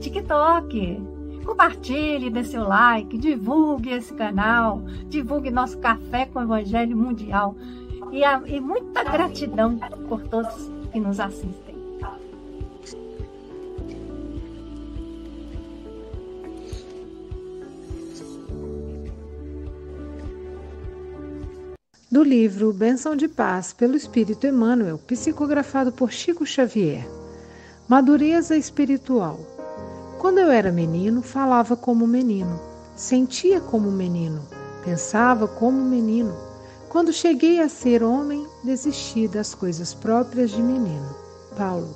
TikTok. Compartilhe, dê seu like, divulgue esse canal, divulgue nosso Café com o Evangelho Mundial. E, a, e muita gratidão por todos que nos assistem. do livro Benção de Paz pelo Espírito Emmanuel, psicografado por Chico Xavier. Madureza espiritual. Quando eu era menino, falava como menino, sentia como menino, pensava como menino. Quando cheguei a ser homem, desisti das coisas próprias de menino. Paulo,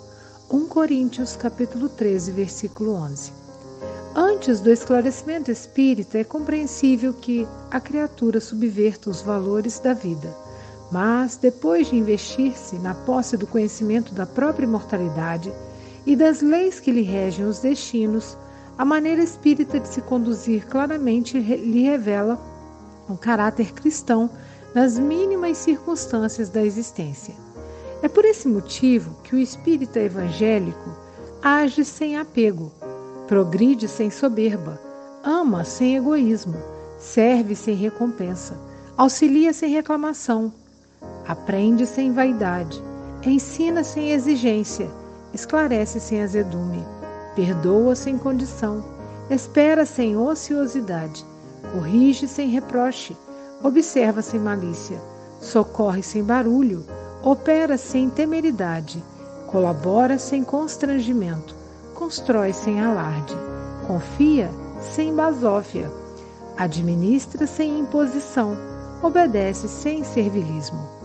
1 Coríntios capítulo 13, versículo 11. Antes do esclarecimento espírita, é compreensível que a criatura subverta os valores da vida. Mas, depois de investir-se na posse do conhecimento da própria imortalidade e das leis que lhe regem os destinos, a maneira espírita de se conduzir claramente lhe revela o caráter cristão nas mínimas circunstâncias da existência. É por esse motivo que o espírita evangélico age sem apego Progride sem soberba, ama sem egoísmo, serve sem recompensa, auxilia sem reclamação, aprende sem vaidade, ensina sem exigência, esclarece sem azedume, perdoa sem condição, espera sem ociosidade, corrige sem reproche, observa sem malícia, socorre sem barulho, opera sem temeridade, colabora sem constrangimento. Constrói sem alarde, confia sem basófia, administra sem imposição, obedece sem servilismo.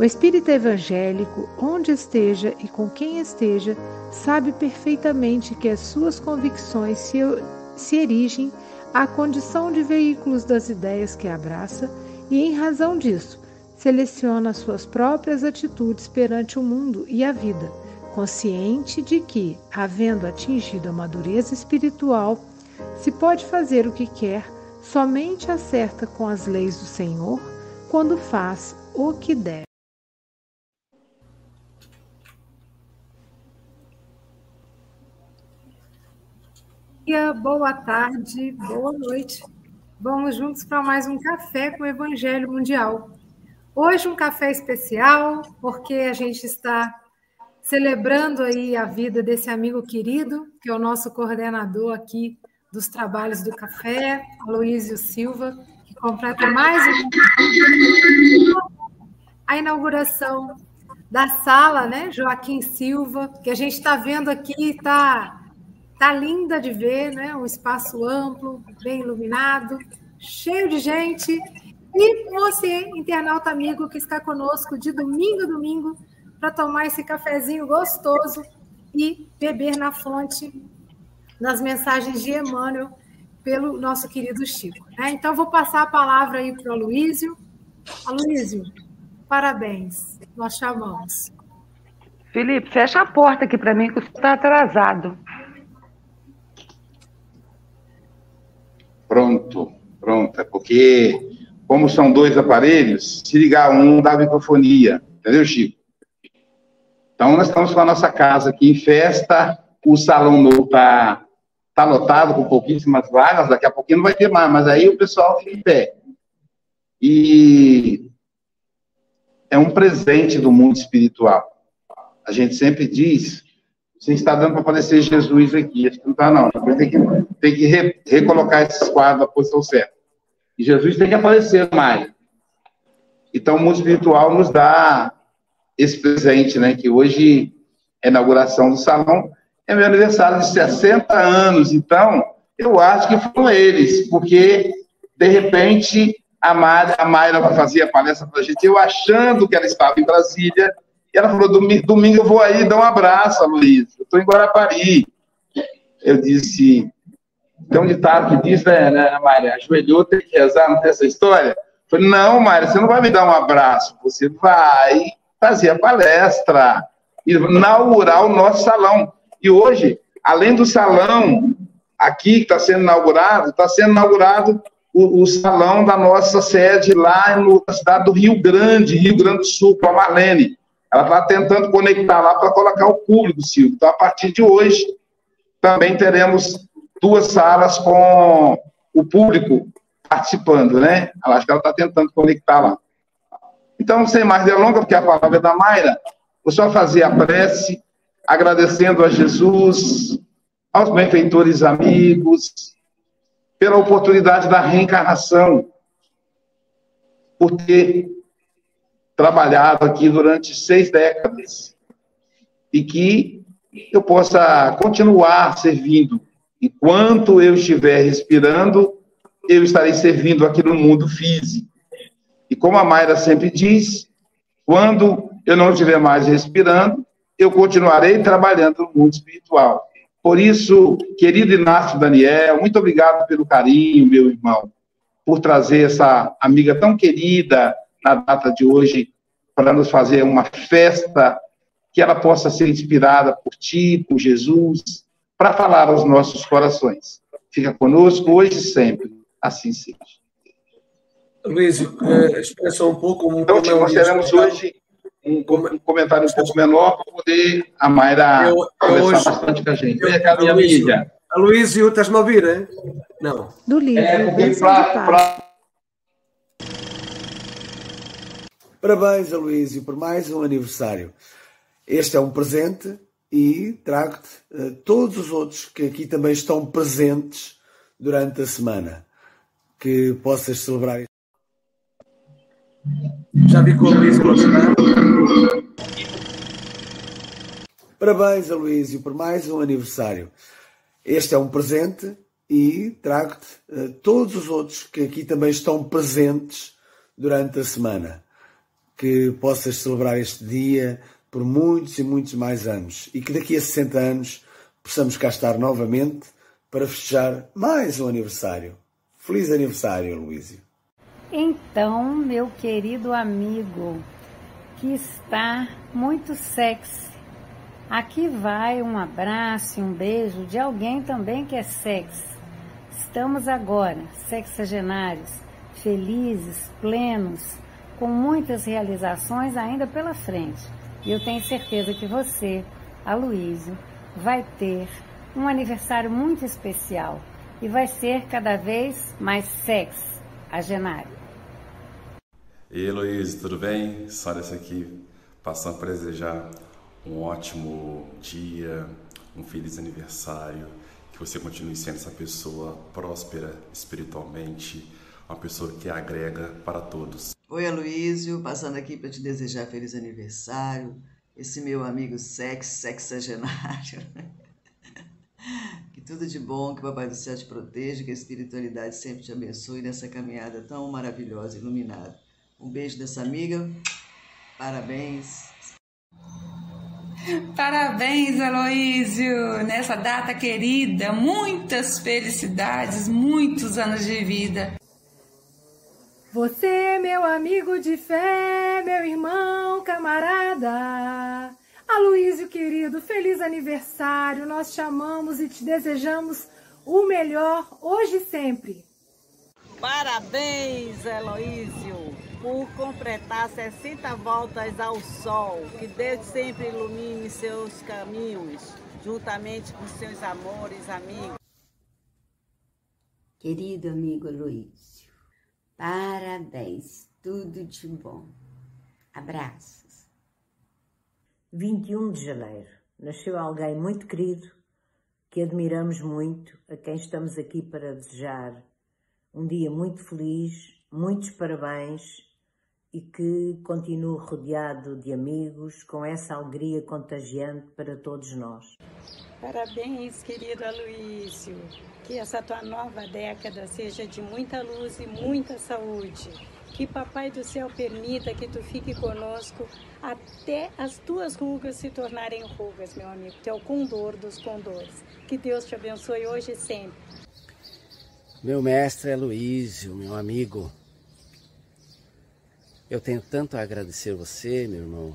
O espírito evangélico, onde esteja e com quem esteja, sabe perfeitamente que as suas convicções se, se erigem à condição de veículos das ideias que abraça e, em razão disso, seleciona as suas próprias atitudes perante o mundo e a vida consciente de que, havendo atingido a madureza espiritual, se pode fazer o que quer, somente acerta com as leis do Senhor quando faz o que deve. Boa tarde, boa noite. Vamos juntos para mais um café com o Evangelho Mundial. Hoje um café especial, porque a gente está celebrando aí a vida desse amigo querido, que é o nosso coordenador aqui dos trabalhos do café, Aloísio Silva, que completa mais um... a inauguração da sala, né, Joaquim Silva, que a gente está vendo aqui, está tá linda de ver, né, um espaço amplo, bem iluminado, cheio de gente, e você, internauta amigo que está conosco de domingo a domingo, para tomar esse cafezinho gostoso e beber na fonte nas mensagens de Emmanuel pelo nosso querido Chico. Né? Então, vou passar a palavra aí para o Aloísio. Aloísio, parabéns, nós chamamos. Felipe, fecha a porta aqui para mim, que está atrasado. Pronto, pronto. É porque, como são dois aparelhos, se ligar um dá microfonia. Entendeu, Chico? Então, nós estamos com a nossa casa aqui em festa, o salão novo está tá lotado com pouquíssimas vagas, daqui a pouquinho não vai ter mais, mas aí o pessoal fica em pé. E é um presente do mundo espiritual. A gente sempre diz, você está dando para aparecer Jesus aqui, acho que não está não, tem que, tem que re, recolocar esses quadros na posição certa. E Jesus tem que aparecer mais. Então, o mundo espiritual nos dá esse presente, né? Que hoje é a inauguração do salão, é meu aniversário de 60 anos. Então, eu acho que foram eles, porque, de repente, a Mayra, a Mayra fazia palestra para a gente, eu achando que ela estava em Brasília, e ela falou, domingo, eu vou aí dar um abraço, Luiz, eu estou em Guarapari. Eu disse, tem um ditado que diz, né, né ajoelhou, tem que rezar, não tem essa história? Eu falei, não, Mayra, você não vai me dar um abraço, você vai fazer a palestra, inaugurar o nosso salão. E hoje, além do salão aqui que está sendo inaugurado, está sendo inaugurado o, o, salão da nossa sede lá na cidade do Rio Grande, Rio Grande do Sul, com a Marlene. Ela está tentando conectar lá para colocar o público, Silvio. Então, a partir de hoje, também teremos duas salas com o público participando, né? Acho que ela está tentando conectar lá. Então, sem mais delongas, porque a palavra é da Mayra, vou só fazer a prece, agradecendo a Jesus, aos benfeitores amigos, pela oportunidade da reencarnação, por ter trabalhado aqui durante seis décadas e que eu possa continuar servindo. Enquanto eu estiver respirando, eu estarei servindo aqui no mundo físico. E como a Mayra sempre diz, quando eu não estiver mais respirando, eu continuarei trabalhando no mundo espiritual. Por isso, querido Inácio Daniel, muito obrigado pelo carinho, meu irmão, por trazer essa amiga tão querida na data de hoje para nos fazer uma festa que ela possa ser inspirada por ti, por Jesus, para falar aos nossos corações. Fica conosco hoje e sempre. Assim seja. Luiz, eh, expressa um pouco como. Então, te consideramos hoje um, um, comentário um pouco menor para poder a Mayra eu, conversar hoje, bastante com a gente. Vem cá, minha amiga. Aloysio, estás-me a ouvir, hein? Não. Do livro. É, porque pra, pra... Parabéns, Aloysio, por mais um aniversário. Este é um presente e trago-te uh, todos os outros que aqui também estão presentes durante a semana. Que possas celebrar já vi com o Luís Parabéns, Aloísio, por mais um aniversário. Este é um presente e trago-te uh, todos os outros que aqui também estão presentes durante a semana. Que possas celebrar este dia por muitos e muitos mais anos e que daqui a 60 anos possamos cá estar novamente para festejar mais um aniversário. Feliz aniversário, Luísio. Então, meu querido amigo, que está muito sexy, aqui vai um abraço e um beijo de alguém também que é sexy. Estamos agora, sexagenários, felizes, plenos, com muitas realizações ainda pela frente. E eu tenho certeza que você, Aloísio, vai ter um aniversário muito especial e vai ser cada vez mais sexy, agenário. E Heloísa, tudo bem? Só dessa aqui, passando para desejar um ótimo dia, um feliz aniversário, que você continue sendo essa pessoa próspera espiritualmente, uma pessoa que agrega para todos. Oi, Aloísio, passando aqui para te desejar feliz aniversário, esse meu amigo sex, sexagenário. que tudo de bom, que o Papai do Céu te proteja, que a espiritualidade sempre te abençoe nessa caminhada tão maravilhosa, iluminada. Um beijo dessa amiga. Parabéns. Parabéns, Aloísio, nessa data querida. Muitas felicidades, muitos anos de vida. Você, meu amigo de fé, meu irmão, camarada. Aloísio querido, feliz aniversário. Nós te amamos e te desejamos o melhor hoje e sempre. Parabéns, Aloísio por completar 60 voltas ao sol. Que Deus sempre ilumine seus caminhos, juntamente com seus amores, amigos. Querido amigo Luísio, parabéns, tudo de bom. Abraços. 21 de janeiro. Nasceu alguém muito querido, que admiramos muito, a quem estamos aqui para desejar um dia muito feliz, muitos parabéns e que continue rodeado de amigos com essa alegria contagiante para todos nós. Parabéns, querido Aloísio. Que essa tua nova década seja de muita luz e muita saúde. Que Papai do Céu permita que tu fique conosco até as tuas rugas se tornarem rugas, meu amigo. Tu é o condor dos condores. Que Deus te abençoe hoje e sempre. Meu mestre Aloísio, meu amigo, eu tenho tanto a agradecer você, meu irmão,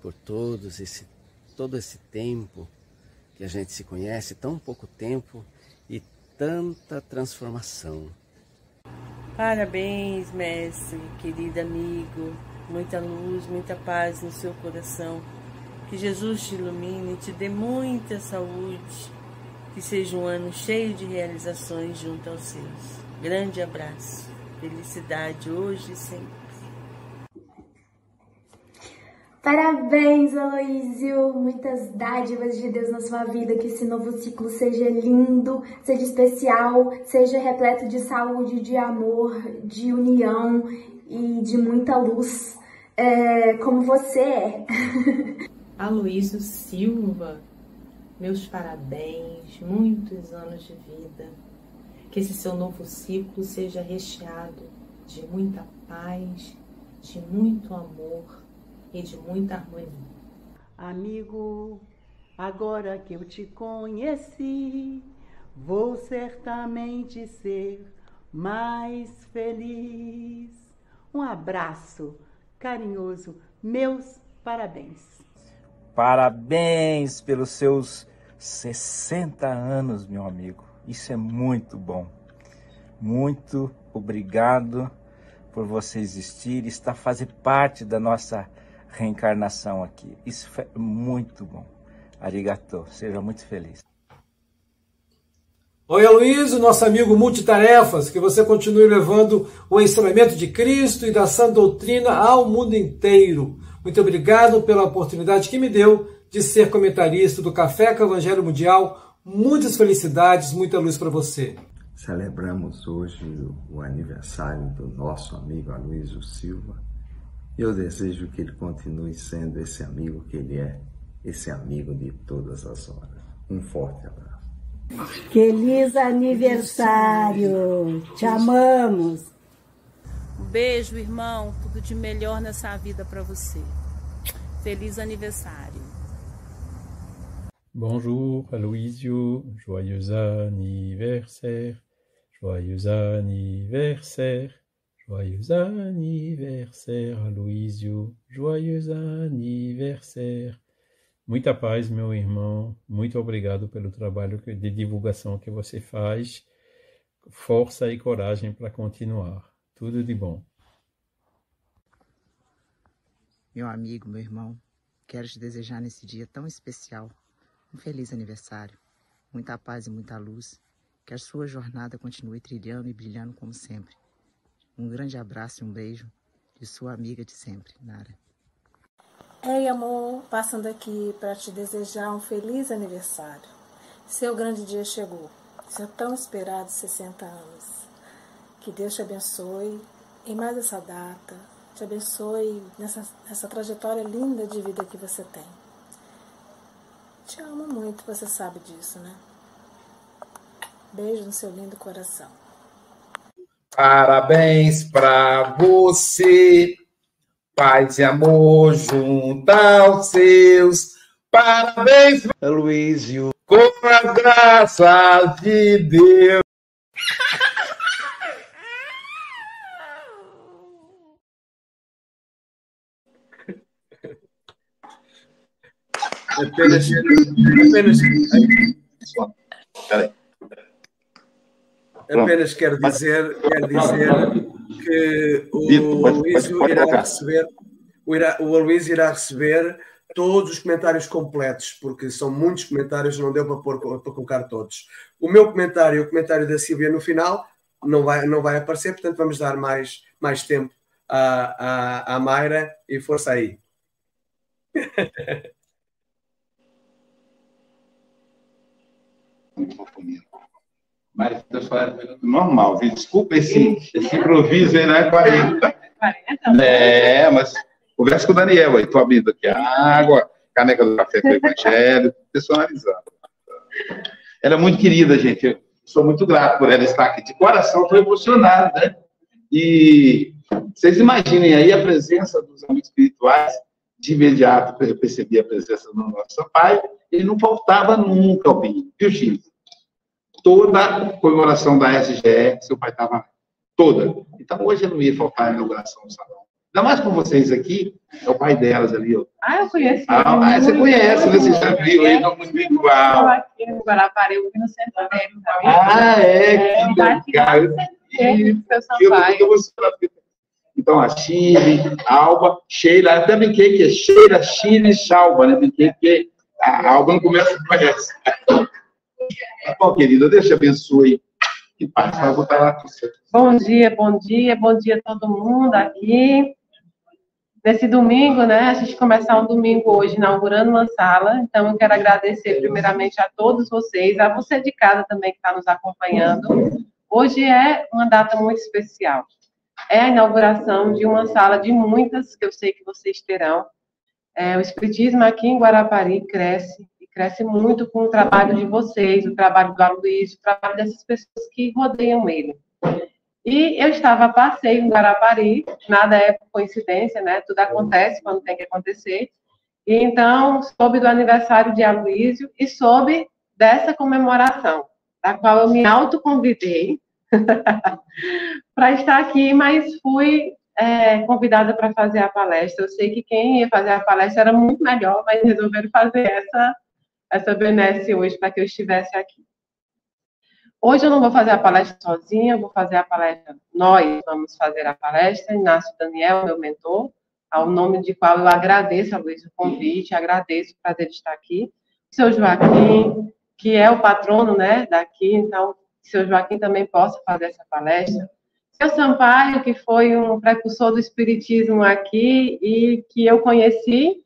por todos esse, todo esse tempo que a gente se conhece, tão pouco tempo e tanta transformação. Parabéns, mestre, querido amigo. Muita luz, muita paz no seu coração. Que Jesus te ilumine, te dê muita saúde. Que seja um ano cheio de realizações junto aos seus. Grande abraço. Felicidade hoje e sempre. Parabéns, Aloísio! Muitas dádivas de Deus na sua vida, que esse novo ciclo seja lindo, seja especial, seja repleto de saúde, de amor, de união e de muita luz, é, como você é. Aloísio Silva, meus parabéns, muitos anos de vida que esse seu novo ciclo seja recheado de muita paz, de muito amor e de muita harmonia. Amigo, agora que eu te conheci, vou certamente ser mais feliz. Um abraço carinhoso, meus parabéns. Parabéns pelos seus 60 anos, meu amigo. Isso é muito bom. Muito obrigado por você existir, estar fazer parte da nossa reencarnação aqui. Isso é muito bom. Arigato, seja muito feliz. Oi, Aloysio, nosso amigo multitarefas, que você continue levando o ensinamento de Cristo e da sã doutrina ao mundo inteiro. Muito obrigado pela oportunidade que me deu de ser comentarista do Café com Evangelho Mundial Muitas felicidades, muita luz para você. Celebramos hoje o aniversário do nosso amigo Aloysio Silva. Eu desejo que ele continue sendo esse amigo que ele é, esse amigo de todas as horas. Um forte abraço. Feliz aniversário! Te amamos! Um beijo, irmão. Tudo de melhor nessa vida para você. Feliz aniversário. Bonjour Aloisio, joyeux anniversaire, joyeux anniversaire, joyeux anniversaire Aloisio, joyeux anniversaire. Muita paz, meu irmão. Muito obrigado pelo trabalho de divulgação que você faz. Força e coragem para continuar. Tudo de bom. Meu amigo, meu irmão, quero te desejar nesse dia tão especial um feliz aniversário, muita paz e muita luz. Que a sua jornada continue trilhando e brilhando como sempre. Um grande abraço e um beijo de sua amiga de sempre, Nara. Ei, amor, passando aqui para te desejar um feliz aniversário. Seu grande dia chegou. Seu tão esperado 60 anos. Que Deus te abençoe em mais essa data. Te abençoe nessa, nessa trajetória linda de vida que você tem. Te amo muito, você sabe disso, né? Beijo no seu lindo coração. Parabéns pra você, paz e amor junto aos seus. Parabéns, Luísio, com as graças de Deus. Apenas. apenas apenas quero dizer, quero dizer que o Aloysio irá receber, o, irá, o Aloysio irá receber todos os comentários completos, porque são muitos comentários, não deu para, pôr, para colocar todos. O meu comentário e o comentário da Silvia no final não vai, não vai aparecer, portanto vamos dar mais, mais tempo à, à, à Mayra e força aí. Mas eu era normal, viu? Desculpa esse, esse improviso aí, né? 40. Guarapari, né? Então, é, mas conversa com o Daniel aí, tô abrindo aqui a água, caneca do café com o evangelho, personalizado. Ela é muito querida, gente. Eu sou muito grato por ela estar aqui. De coração, estou emocionado, né? E vocês imaginem aí a presença dos amigos espirituais. De imediato, eu percebi a presença do nosso pai. Ele não faltava nunca, Albinho. Viu, Chico? Toda a comemoração da SGE, seu pai estava toda. Então, hoje não ia faltar a inauguração do salão. Ainda mais com vocês aqui, é o pai delas ali, ó. Ah, eu conheço. Ah, ah você conhece, né? Você já viu aí no espiritual. aqui no Guarapari, eu vi no centro dele. Ah, é, é que legal. Então, a Chile, Alba, Sheila, até brinquei que é Sheila, Chile Chalba, né? Brinquei que a Alba não começa a conhece. Bom, querida, Deus te abençoe. Que paz, vai botar lá com você. Bom dia, bom dia, bom dia a todo mundo aqui. Nesse domingo, né? A gente começar um domingo hoje inaugurando uma sala. Então, eu quero agradecer primeiramente a todos vocês, a você de casa também que está nos acompanhando. Hoje é uma data muito especial. É a inauguração de uma sala de muitas que eu sei que vocês terão. É, o Espiritismo aqui em Guarapari cresce, e cresce muito com o trabalho de vocês, o trabalho do Aloysio, o trabalho dessas pessoas que rodeiam ele. E eu estava a passeio em Guarapari, nada é coincidência, né? Tudo acontece quando tem que acontecer. E então, soube do aniversário de Aloysio e soube dessa comemoração, da qual eu me autoconvidei para estar aqui, mas fui é, convidada para fazer a palestra. Eu sei que quem ia fazer a palestra era muito melhor, mas resolveram fazer essa, essa benesse hoje para que eu estivesse aqui. Hoje eu não vou fazer a palestra sozinha, vou fazer a palestra, nós vamos fazer a palestra, Inácio Daniel, meu mentor, ao nome de qual eu agradeço a Luiz o convite, agradeço o prazer de estar aqui. O seu Joaquim, que é o patrono né, daqui, então seu Joaquim também possa fazer essa palestra. Seu Sampaio, que foi um precursor do Espiritismo aqui e que eu conheci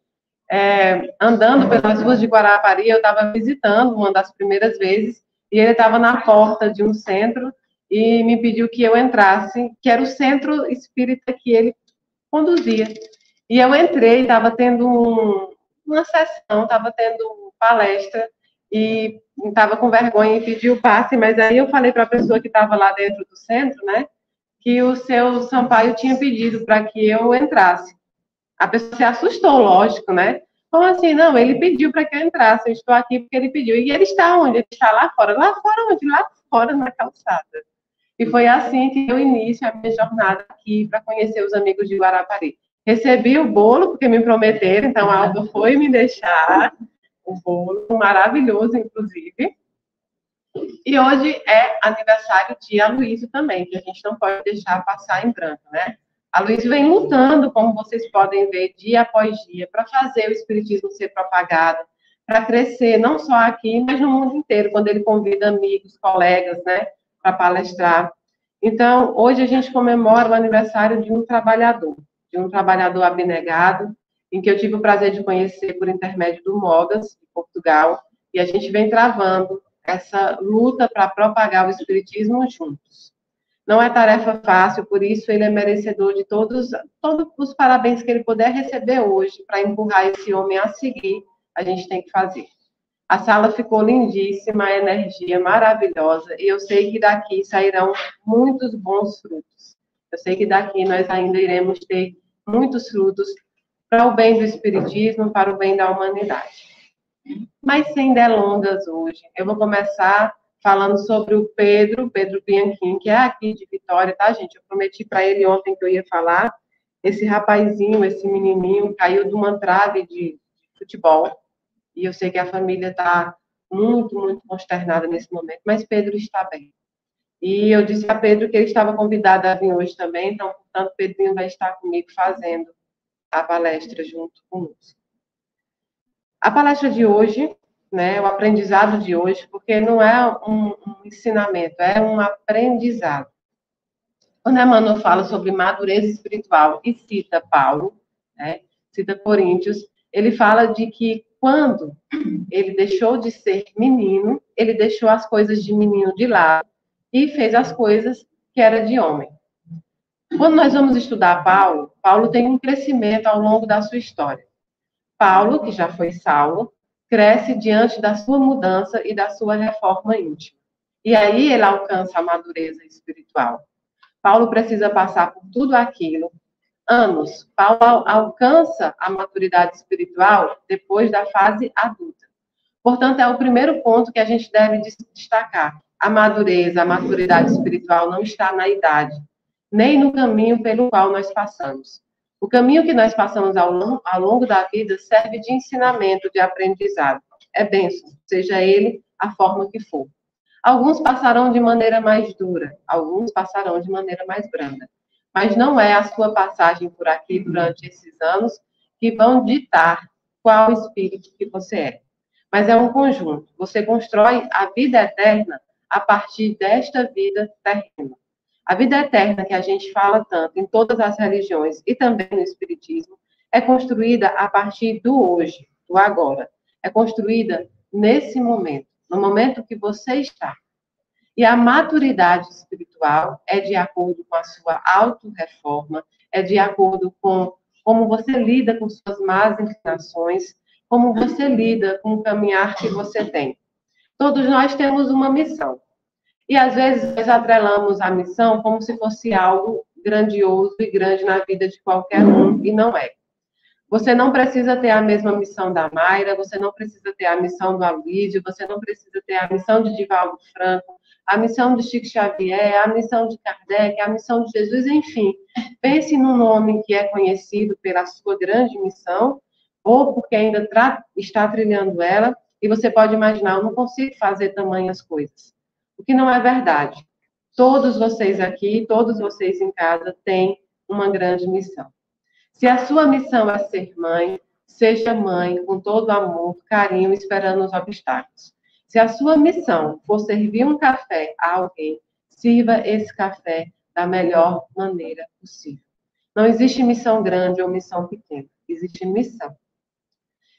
é, andando pelas ruas de Guarapari, eu estava visitando uma das primeiras vezes, e ele estava na porta de um centro e me pediu que eu entrasse, que era o centro espírita que ele conduzia. E eu entrei, estava tendo um, uma sessão, estava tendo palestra, e estava com vergonha e pediu passe, mas aí eu falei para a pessoa que estava lá dentro do centro, né, que o seu Sampaio tinha pedido para que eu entrasse. A pessoa se assustou, lógico, né? Como assim? Não, ele pediu para que eu entrasse, eu estou aqui porque ele pediu. E ele está onde? Ele está lá fora. Lá fora onde? Lá fora, na calçada. E foi assim que deu início a minha jornada aqui para conhecer os amigos de Guarapari. Recebi o bolo, porque me prometeram, então a Alba foi me deixar o bolo, maravilhoso, inclusive. E hoje é aniversário de Aloysio também, que a gente não pode deixar passar em branco, né? Aloysio vem lutando, como vocês podem ver, dia após dia, para fazer o Espiritismo ser propagado, para crescer, não só aqui, mas no mundo inteiro, quando ele convida amigos, colegas, né, para palestrar. Então, hoje a gente comemora o aniversário de um trabalhador, de um trabalhador abnegado, em que eu tive o prazer de conhecer por intermédio do Mogas, de Portugal, e a gente vem travando essa luta para propagar o Espiritismo juntos. Não é tarefa fácil, por isso ele é merecedor de todos, todos os parabéns que ele puder receber hoje para empurrar esse homem a seguir, a gente tem que fazer. A sala ficou lindíssima, a energia maravilhosa, e eu sei que daqui sairão muitos bons frutos. Eu sei que daqui nós ainda iremos ter muitos frutos para o bem do Espiritismo, para o bem da humanidade. Mas sem delongas hoje, eu vou começar falando sobre o Pedro, Pedro Bianchim, que é aqui de Vitória, tá, gente? Eu prometi para ele ontem que eu ia falar. Esse rapazinho, esse menininho, caiu de uma trave de futebol. E eu sei que a família está muito, muito consternada nesse momento, mas Pedro está bem. E eu disse a Pedro que ele estava convidado a vir hoje também, então, portanto, Pedrinho vai estar comigo fazendo a palestra junto conosco. A palestra de hoje, né, o aprendizado de hoje, porque não é um, um ensinamento, é um aprendizado. Quando Emmanuel fala sobre madureza espiritual e cita Paulo, né, cita Coríntios, ele fala de que quando ele deixou de ser menino, ele deixou as coisas de menino de lado e fez as coisas que era de homem. Quando nós vamos estudar Paulo, Paulo tem um crescimento ao longo da sua história. Paulo, que já foi Saulo, cresce diante da sua mudança e da sua reforma íntima. E aí ele alcança a madureza espiritual. Paulo precisa passar por tudo aquilo. Anos. Paulo alcança a maturidade espiritual depois da fase adulta. Portanto, é o primeiro ponto que a gente deve destacar. A madureza, a maturidade espiritual não está na idade, nem no caminho pelo qual nós passamos. O caminho que nós passamos ao longo, ao longo da vida serve de ensinamento, de aprendizado. É bênção, seja ele a forma que for. Alguns passarão de maneira mais dura, alguns passarão de maneira mais branda. Mas não é a sua passagem por aqui durante esses anos que vão ditar qual espírito que você é. Mas é um conjunto. Você constrói a vida eterna a partir desta vida terrena. A vida eterna que a gente fala tanto em todas as religiões e também no Espiritismo é construída a partir do hoje, do agora. É construída nesse momento, no momento que você está. E a maturidade espiritual é de acordo com a sua auto-reforma, é de acordo com como você lida com suas más inclinações, como você lida com o caminhar que você tem. Todos nós temos uma missão. E às vezes nós atrelamos a missão como se fosse algo grandioso e grande na vida de qualquer um, e não é. Você não precisa ter a mesma missão da Mayra, você não precisa ter a missão do Aloysio, você não precisa ter a missão de Divaldo Franco, a missão de Chico Xavier, a missão de Kardec, a missão de Jesus, enfim. Pense num nome que é conhecido pela sua grande missão, ou porque ainda está trilhando ela, e você pode imaginar, eu não consigo fazer tamanhas coisas o que não é verdade. Todos vocês aqui, todos vocês em casa têm uma grande missão. Se a sua missão é ser mãe, seja mãe com todo amor, carinho, esperando os obstáculos. Se a sua missão for servir um café a alguém, sirva esse café da melhor maneira possível. Não existe missão grande ou missão pequena, existe missão.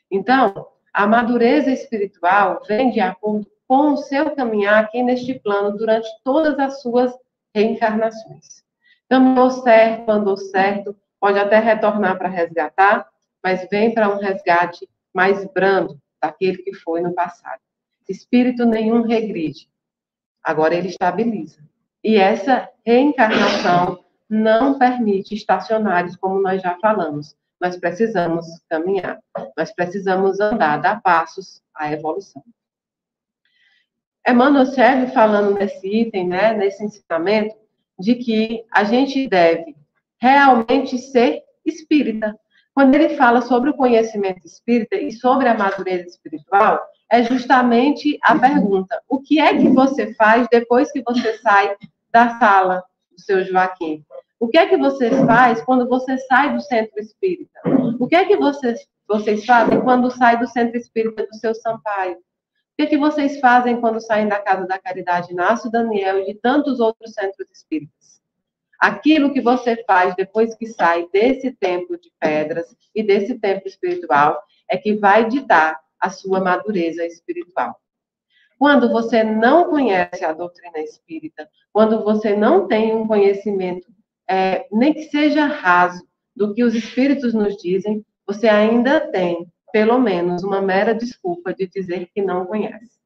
Então, a madureza espiritual vem de acordo com o seu caminhar aqui neste plano durante todas as suas reencarnações. Caminhou certo, andou certo, pode até retornar para resgatar, mas vem para um resgate mais brando daquele que foi no passado. Espírito nenhum regride, agora ele estabiliza. E essa reencarnação não permite estacionários, como nós já falamos. Nós precisamos caminhar, nós precisamos andar, dar passos à evolução. Emmanuel serve falando nesse item, né, nesse ensinamento, de que a gente deve realmente ser espírita. Quando ele fala sobre o conhecimento espírita e sobre a madureza espiritual, é justamente a pergunta: o que é que você faz depois que você sai da sala do seu Joaquim? O que é que você faz quando você sai do centro espírita? O que é que vocês, vocês fazem quando sai do centro espírita do seu Sampaio? O que, que vocês fazem quando saem da Casa da Caridade Inácio Daniel e de tantos outros centros espíritas? Aquilo que você faz depois que sai desse templo de pedras e desse templo espiritual é que vai ditar a sua madureza espiritual. Quando você não conhece a doutrina espírita, quando você não tem um conhecimento, é, nem que seja raso, do que os espíritos nos dizem, você ainda tem pelo menos uma mera desculpa de dizer que não conhece.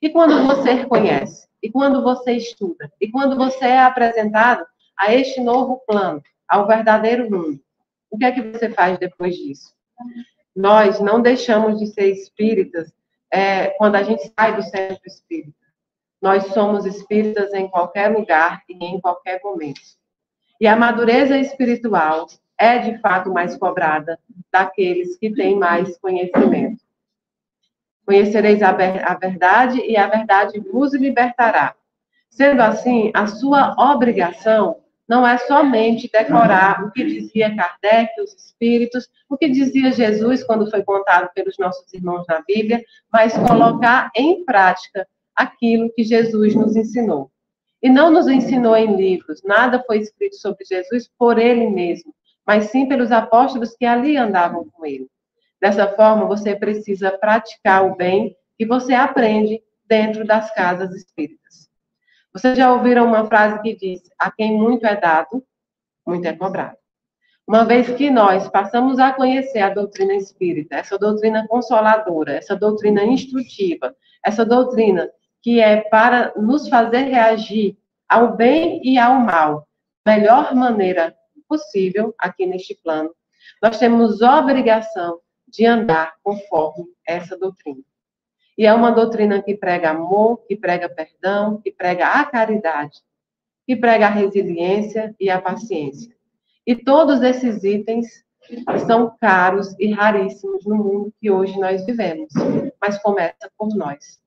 E quando você conhece, e quando você estuda, e quando você é apresentado a este novo plano, ao verdadeiro mundo, o que é que você faz depois disso? Nós não deixamos de ser espíritas é, quando a gente sai do centro espírita. Nós somos espíritas em qualquer lugar e em qualquer momento. E a madureza espiritual é de fato mais cobrada daqueles que têm mais conhecimento. Conhecereis a, a verdade e a verdade vos libertará. Sendo assim, a sua obrigação não é somente decorar o que dizia Kardec, os espíritos, o que dizia Jesus quando foi contado pelos nossos irmãos na Bíblia, mas colocar em prática aquilo que Jesus nos ensinou. E não nos ensinou em livros, nada foi escrito sobre Jesus por ele mesmo, mas sim pelos apóstolos que ali andavam com ele. Dessa forma, você precisa praticar o bem que você aprende dentro das casas espíritas. Vocês já ouviram uma frase que diz: A quem muito é dado, muito é cobrado. Uma vez que nós passamos a conhecer a doutrina espírita, essa doutrina consoladora, essa doutrina instrutiva, essa doutrina que é para nos fazer reagir ao bem e ao mal, melhor maneira possível aqui neste plano, nós temos obrigação de andar conforme essa doutrina. E é uma doutrina que prega amor, que prega perdão, que prega a caridade, que prega a resiliência e a paciência. E todos esses itens são caros e raríssimos no mundo que hoje nós vivemos, mas começa por nós.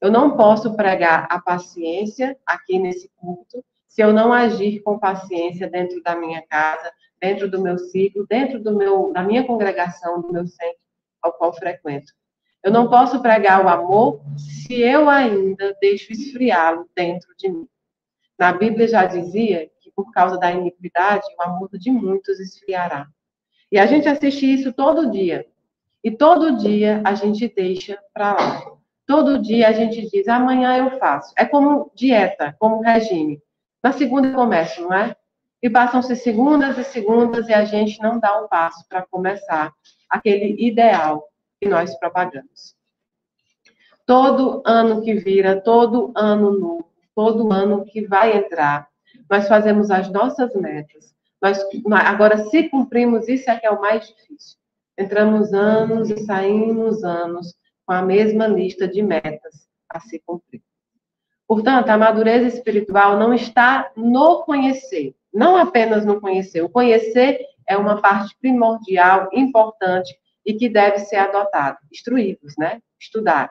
Eu não posso pregar a paciência aqui nesse culto se eu não agir com paciência dentro da minha casa, dentro do meu ciclo, dentro do meu, da minha congregação, do meu centro ao qual frequento. Eu não posso pregar o amor se eu ainda deixo esfriá-lo dentro de mim. Na Bíblia já dizia que por causa da iniquidade, o amor de muitos esfriará. E a gente assiste isso todo dia. E todo dia a gente deixa para lá. Todo dia a gente diz, amanhã eu faço. É como dieta, como regime. Na segunda eu começo, não é? E passam-se segundas e segundas e a gente não dá um passo para começar aquele ideal que nós propagamos. Todo ano que vira, todo ano novo, todo ano que vai entrar, nós fazemos as nossas metas. Nós, agora, se cumprimos, isso é que é o mais difícil. Entramos anos e saímos anos com a mesma lista de metas a se cumprir. Portanto, a madureza espiritual não está no conhecer, não apenas no conhecer. O conhecer é uma parte primordial, importante e que deve ser adotado. Instruídos, né? Estudar.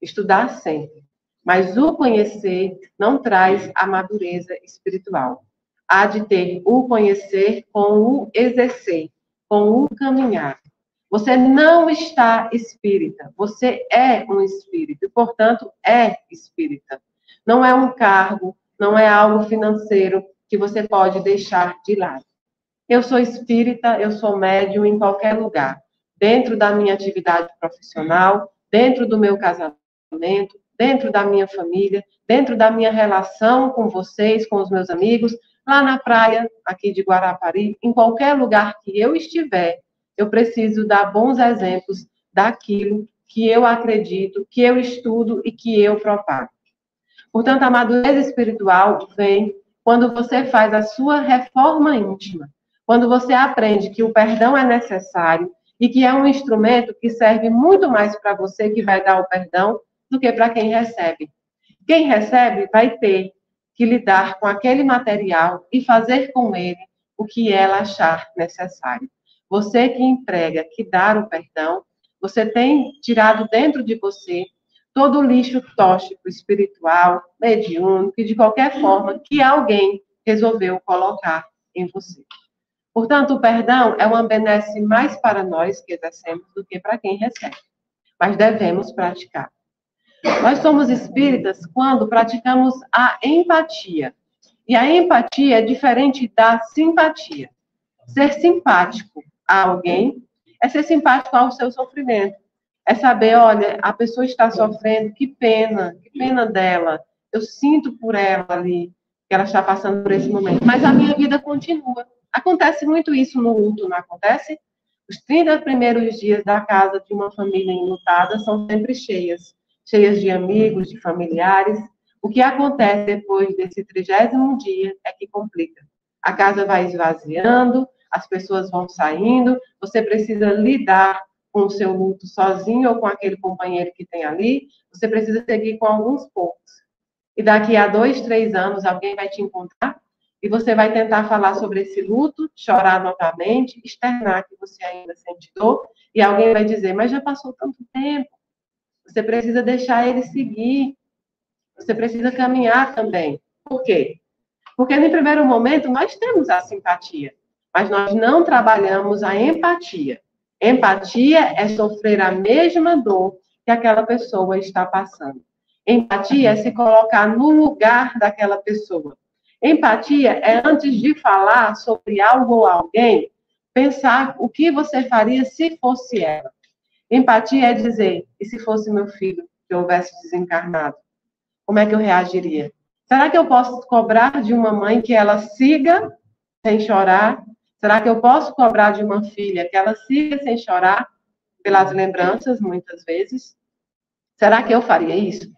Estudar sempre. Mas o conhecer não traz a madureza espiritual. Há de ter o conhecer com o exercer, com o caminhar. Você não está espírita, você é um espírito, e, portanto, é espírita. Não é um cargo, não é algo financeiro que você pode deixar de lado. Eu sou espírita, eu sou médium em qualquer lugar, dentro da minha atividade profissional, dentro do meu casamento, dentro da minha família, dentro da minha relação com vocês, com os meus amigos, lá na praia, aqui de Guarapari, em qualquer lugar que eu estiver, eu preciso dar bons exemplos daquilo que eu acredito, que eu estudo e que eu propago. Portanto, a madureza espiritual vem quando você faz a sua reforma íntima, quando você aprende que o perdão é necessário e que é um instrumento que serve muito mais para você que vai dar o perdão do que para quem recebe. Quem recebe vai ter que lidar com aquele material e fazer com ele o que ela achar necessário. Você que emprega, que dá o perdão, você tem tirado dentro de você todo o lixo tóxico espiritual, mediúnico e de qualquer forma que alguém resolveu colocar em você. Portanto, o perdão é uma benesse mais para nós que exercemos do que para quem recebe. Mas devemos praticar. Nós somos espíritas quando praticamos a empatia. E a empatia é diferente da simpatia. Ser simpático a alguém é ser simpático ao seu sofrimento é saber, olha, a pessoa está sofrendo, que pena, que pena dela. Eu sinto por ela ali que ela está passando por esse momento, mas a minha vida continua. Acontece muito isso no luto, não acontece? Os 30 primeiros dias da casa de uma família enlutada são sempre cheias, cheias de amigos, de familiares. O que acontece depois desse trigésimo dia é que complica. A casa vai esvaziando, as pessoas vão saindo, você precisa lidar com o seu luto sozinho ou com aquele companheiro que tem ali, você precisa seguir com alguns poucos. E daqui a dois, três anos, alguém vai te encontrar e você vai tentar falar sobre esse luto, chorar novamente, externar que você ainda sente dor, e alguém vai dizer, mas já passou tanto tempo, você precisa deixar ele seguir, você precisa caminhar também. Por quê? Porque no primeiro momento nós temos a simpatia, mas nós não trabalhamos a empatia. Empatia é sofrer a mesma dor que aquela pessoa está passando. Empatia é se colocar no lugar daquela pessoa. Empatia é antes de falar sobre algo ou alguém, pensar o que você faria se fosse ela. Empatia é dizer, e se fosse meu filho que houvesse desencarnado? Como é que eu reagiria? Será que eu posso cobrar de uma mãe que ela siga sem chorar? Será que eu posso cobrar de uma filha que ela siga sem chorar pelas lembranças, muitas vezes? Será que eu faria isso?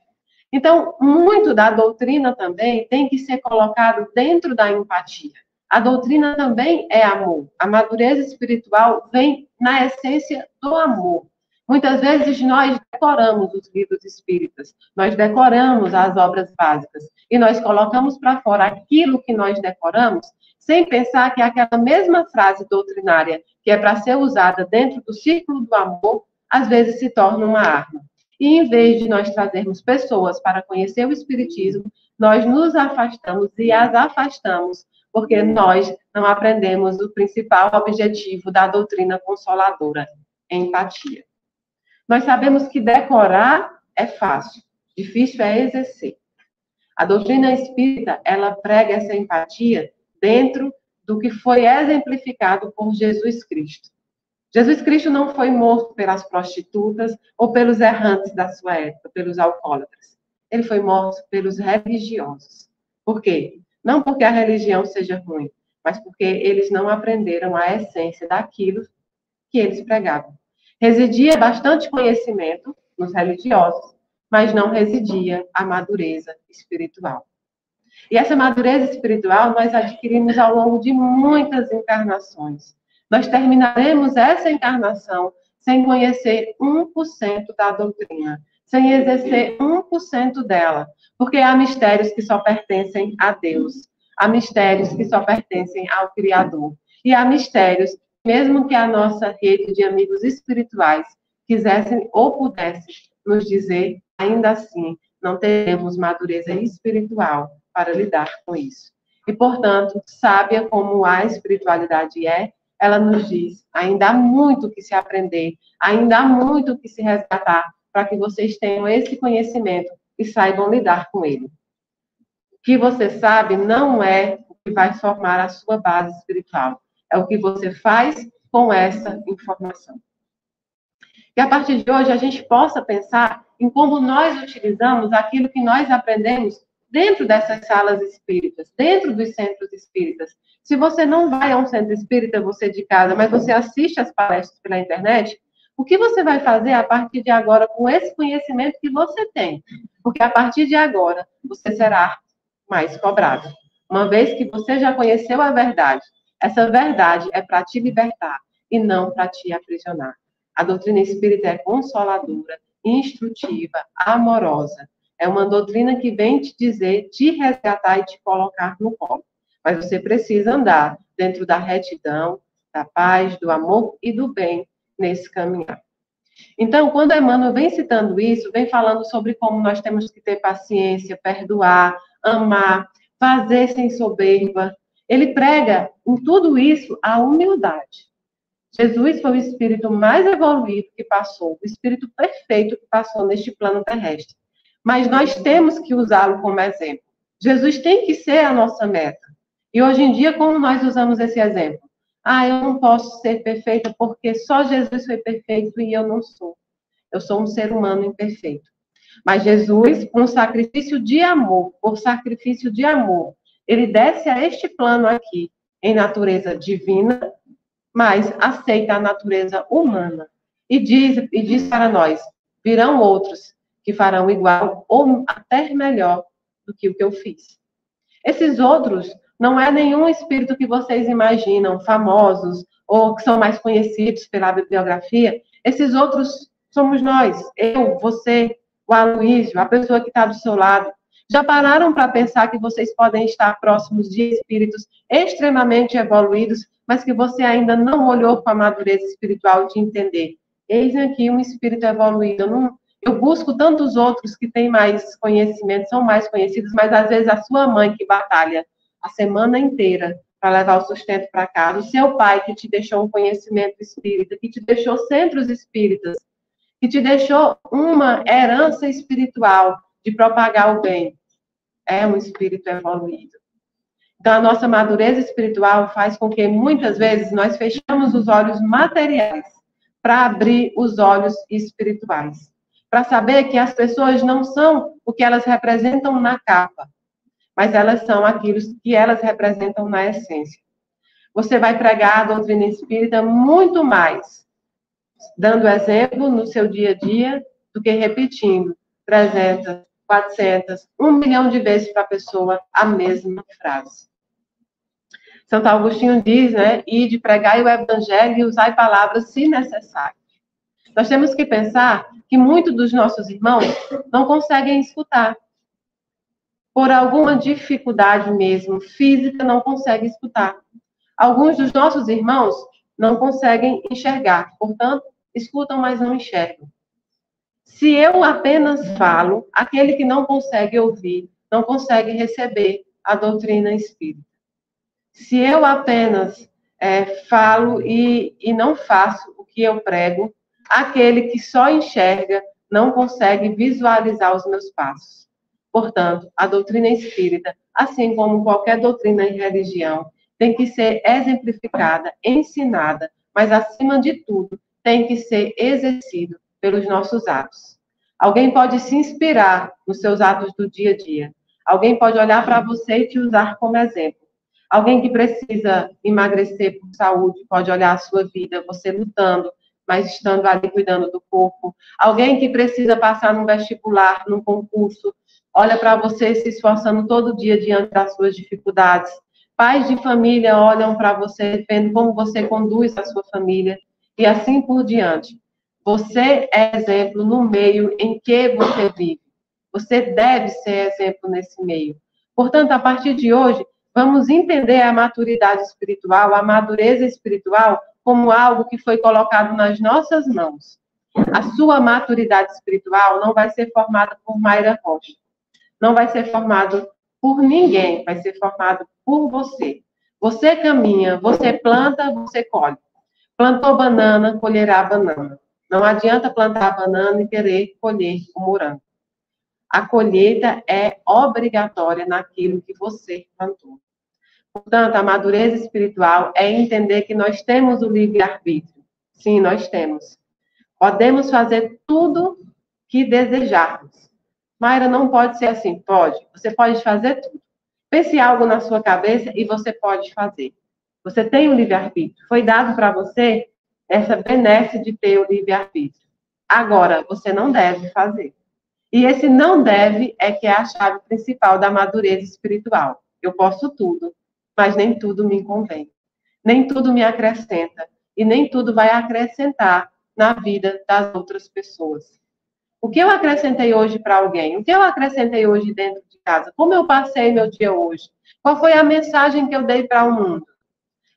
Então, muito da doutrina também tem que ser colocado dentro da empatia. A doutrina também é amor. A madureza espiritual vem na essência do amor. Muitas vezes nós decoramos os livros espíritas, nós decoramos as obras básicas e nós colocamos para fora aquilo que nós decoramos, sem pensar que aquela mesma frase doutrinária que é para ser usada dentro do círculo do amor, às vezes se torna uma arma. E em vez de nós trazermos pessoas para conhecer o Espiritismo, nós nos afastamos e as afastamos, porque nós não aprendemos o principal objetivo da doutrina consoladora, empatia. Nós sabemos que decorar é fácil, difícil é exercer. A doutrina espírita, ela prega essa empatia dentro do que foi exemplificado por Jesus Cristo. Jesus Cristo não foi morto pelas prostitutas ou pelos errantes da sua época, pelos alcoólatras. Ele foi morto pelos religiosos. Por quê? Não porque a religião seja ruim, mas porque eles não aprenderam a essência daquilo que eles pregavam. Residia bastante conhecimento nos religiosos, mas não residia a madureza espiritual. E essa madureza espiritual nós adquirimos ao longo de muitas encarnações. Nós terminaremos essa encarnação sem conhecer 1% da doutrina, sem exercer 1% dela, porque há mistérios que só pertencem a Deus, há mistérios que só pertencem ao Criador, e há mistérios, mesmo que a nossa rede de amigos espirituais quisessem ou pudessem nos dizer, ainda assim, não teremos madureza espiritual para lidar com isso. E, portanto, sábia como a espiritualidade é, ela nos diz: ainda há muito que se aprender, ainda há muito que se resgatar para que vocês tenham esse conhecimento e saibam lidar com ele. O que você sabe não é o que vai formar a sua base espiritual, é o que você faz com essa informação. Que a partir de hoje a gente possa pensar em como nós utilizamos aquilo que nós aprendemos dentro dessas salas espíritas, dentro dos centros espíritas, se você não vai a um centro espírita, você de casa, mas você assiste as palestras pela internet, o que você vai fazer a partir de agora com esse conhecimento que você tem? Porque a partir de agora você será mais cobrado. Uma vez que você já conheceu a verdade, essa verdade é para te libertar e não para te aprisionar. A doutrina espírita é consoladora, instrutiva, amorosa. É uma doutrina que vem te dizer, te resgatar e te colocar no colo. Mas você precisa andar dentro da retidão, da paz, do amor e do bem nesse caminhar. Então, quando Emmanuel vem citando isso, vem falando sobre como nós temos que ter paciência, perdoar, amar, fazer sem soberba. Ele prega em tudo isso a humildade. Jesus foi o espírito mais evoluído que passou, o espírito perfeito que passou neste plano terrestre. Mas nós temos que usá-lo como exemplo. Jesus tem que ser a nossa meta. E hoje em dia, como nós usamos esse exemplo? Ah, eu não posso ser perfeita porque só Jesus foi perfeito e eu não sou. Eu sou um ser humano imperfeito. Mas Jesus, com sacrifício de amor, por sacrifício de amor, ele desce a este plano aqui, em natureza divina, mas aceita a natureza humana. E diz, e diz para nós: virão outros que farão igual ou até melhor do que o que eu fiz. Esses outros não é nenhum espírito que vocês imaginam, famosos, ou que são mais conhecidos pela bibliografia. Esses outros somos nós, eu, você, o Aloysio, a pessoa que está do seu lado. Já pararam para pensar que vocês podem estar próximos de espíritos extremamente evoluídos, mas que você ainda não olhou com a madureza espiritual de entender? Eis aqui um espírito evoluído. Eu, não, eu busco tantos outros que têm mais conhecimento, são mais conhecidos, mas às vezes a sua mãe que batalha a semana inteira para levar o sustento para casa, o seu pai que te deixou um conhecimento espírita, que te deixou centros espíritas, que te deixou uma herança espiritual de propagar o bem, é um espírito evoluído. Então, a nossa madureza espiritual faz com que muitas vezes nós fechamos os olhos materiais para abrir os olhos espirituais. Para saber que as pessoas não são o que elas representam na capa, mas elas são aquilo que elas representam na essência. Você vai pregar a doutrina espírita muito mais, dando exemplo no seu dia a dia, do que repetindo 300, 400, um milhão de vezes para a pessoa a mesma frase. Santo Agostinho diz, né? E de pregar o evangelho e usar palavras se necessário. Nós temos que pensar que muitos dos nossos irmãos não conseguem escutar. Por alguma dificuldade mesmo física, não conseguem escutar. Alguns dos nossos irmãos não conseguem enxergar, portanto, escutam, mas não enxergam. Se eu apenas falo, aquele que não consegue ouvir, não consegue receber a doutrina espírita. Se eu apenas é, falo e, e não faço o que eu prego, aquele que só enxerga não consegue visualizar os meus passos. Portanto, a doutrina espírita, assim como qualquer doutrina em religião, tem que ser exemplificada, ensinada, mas acima de tudo, tem que ser exercido pelos nossos atos. Alguém pode se inspirar nos seus atos do dia a dia. Alguém pode olhar para você e te usar como exemplo. Alguém que precisa emagrecer por saúde pode olhar a sua vida, você lutando, mas estando ali cuidando do corpo. Alguém que precisa passar num vestibular, num concurso, olha para você se esforçando todo dia diante das suas dificuldades. Pais de família olham para você, vendo como você conduz a sua família e assim por diante. Você é exemplo no meio em que você vive. Você deve ser exemplo nesse meio. Portanto, a partir de hoje, vamos entender a maturidade espiritual, a madureza espiritual, como algo que foi colocado nas nossas mãos. A sua maturidade espiritual não vai ser formada por Mayra Rocha. Não vai ser formado por ninguém, vai ser formado por você. Você caminha, você planta, você colhe. Plantou banana, colherá banana. Não adianta plantar banana e querer colher o morango. A colheita é obrigatória naquilo que você plantou. Portanto, a madureza espiritual é entender que nós temos o livre-arbítrio. Sim, nós temos. Podemos fazer tudo que desejarmos. Mayra, não pode ser assim. Pode. Você pode fazer tudo. Pense algo na sua cabeça e você pode fazer. Você tem o livre-arbítrio. Foi dado para você essa benesse de ter o livre-arbítrio. Agora, você não deve fazer. E esse não deve é que é a chave principal da madureza espiritual. Eu posso tudo, mas nem tudo me convém. Nem tudo me acrescenta. E nem tudo vai acrescentar na vida das outras pessoas. O que eu acrescentei hoje para alguém? O que eu acrescentei hoje dentro de casa? Como eu passei meu dia hoje? Qual foi a mensagem que eu dei para o mundo?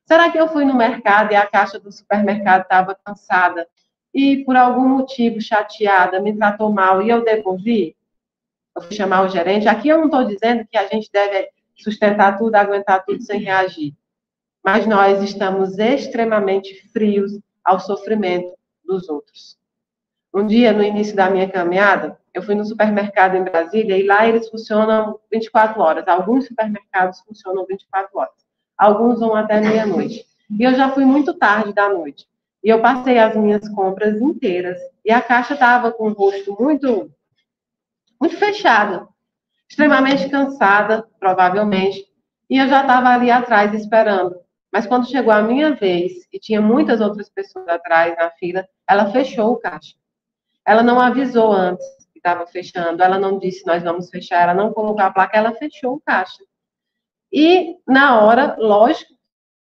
Será que eu fui no mercado e a caixa do supermercado estava cansada e por algum motivo chateada, me tratou mal e eu devolvi? Eu fui chamar o gerente. Aqui eu não estou dizendo que a gente deve sustentar tudo, aguentar tudo sem reagir. Mas nós estamos extremamente frios ao sofrimento dos outros. Um dia, no início da minha caminhada, eu fui no supermercado em Brasília e lá eles funcionam 24 horas. Alguns supermercados funcionam 24 horas alguns vão até meia-noite. E eu já fui muito tarde da noite. E eu passei as minhas compras inteiras. E a caixa estava com o rosto muito, muito fechado, extremamente cansada, provavelmente. E eu já estava ali atrás esperando. Mas quando chegou a minha vez, e tinha muitas outras pessoas atrás na fila, ela fechou o caixa. Ela não avisou antes que estava fechando, ela não disse nós vamos fechar, ela não colocou a placa, ela fechou o caixa. E, na hora, lógico,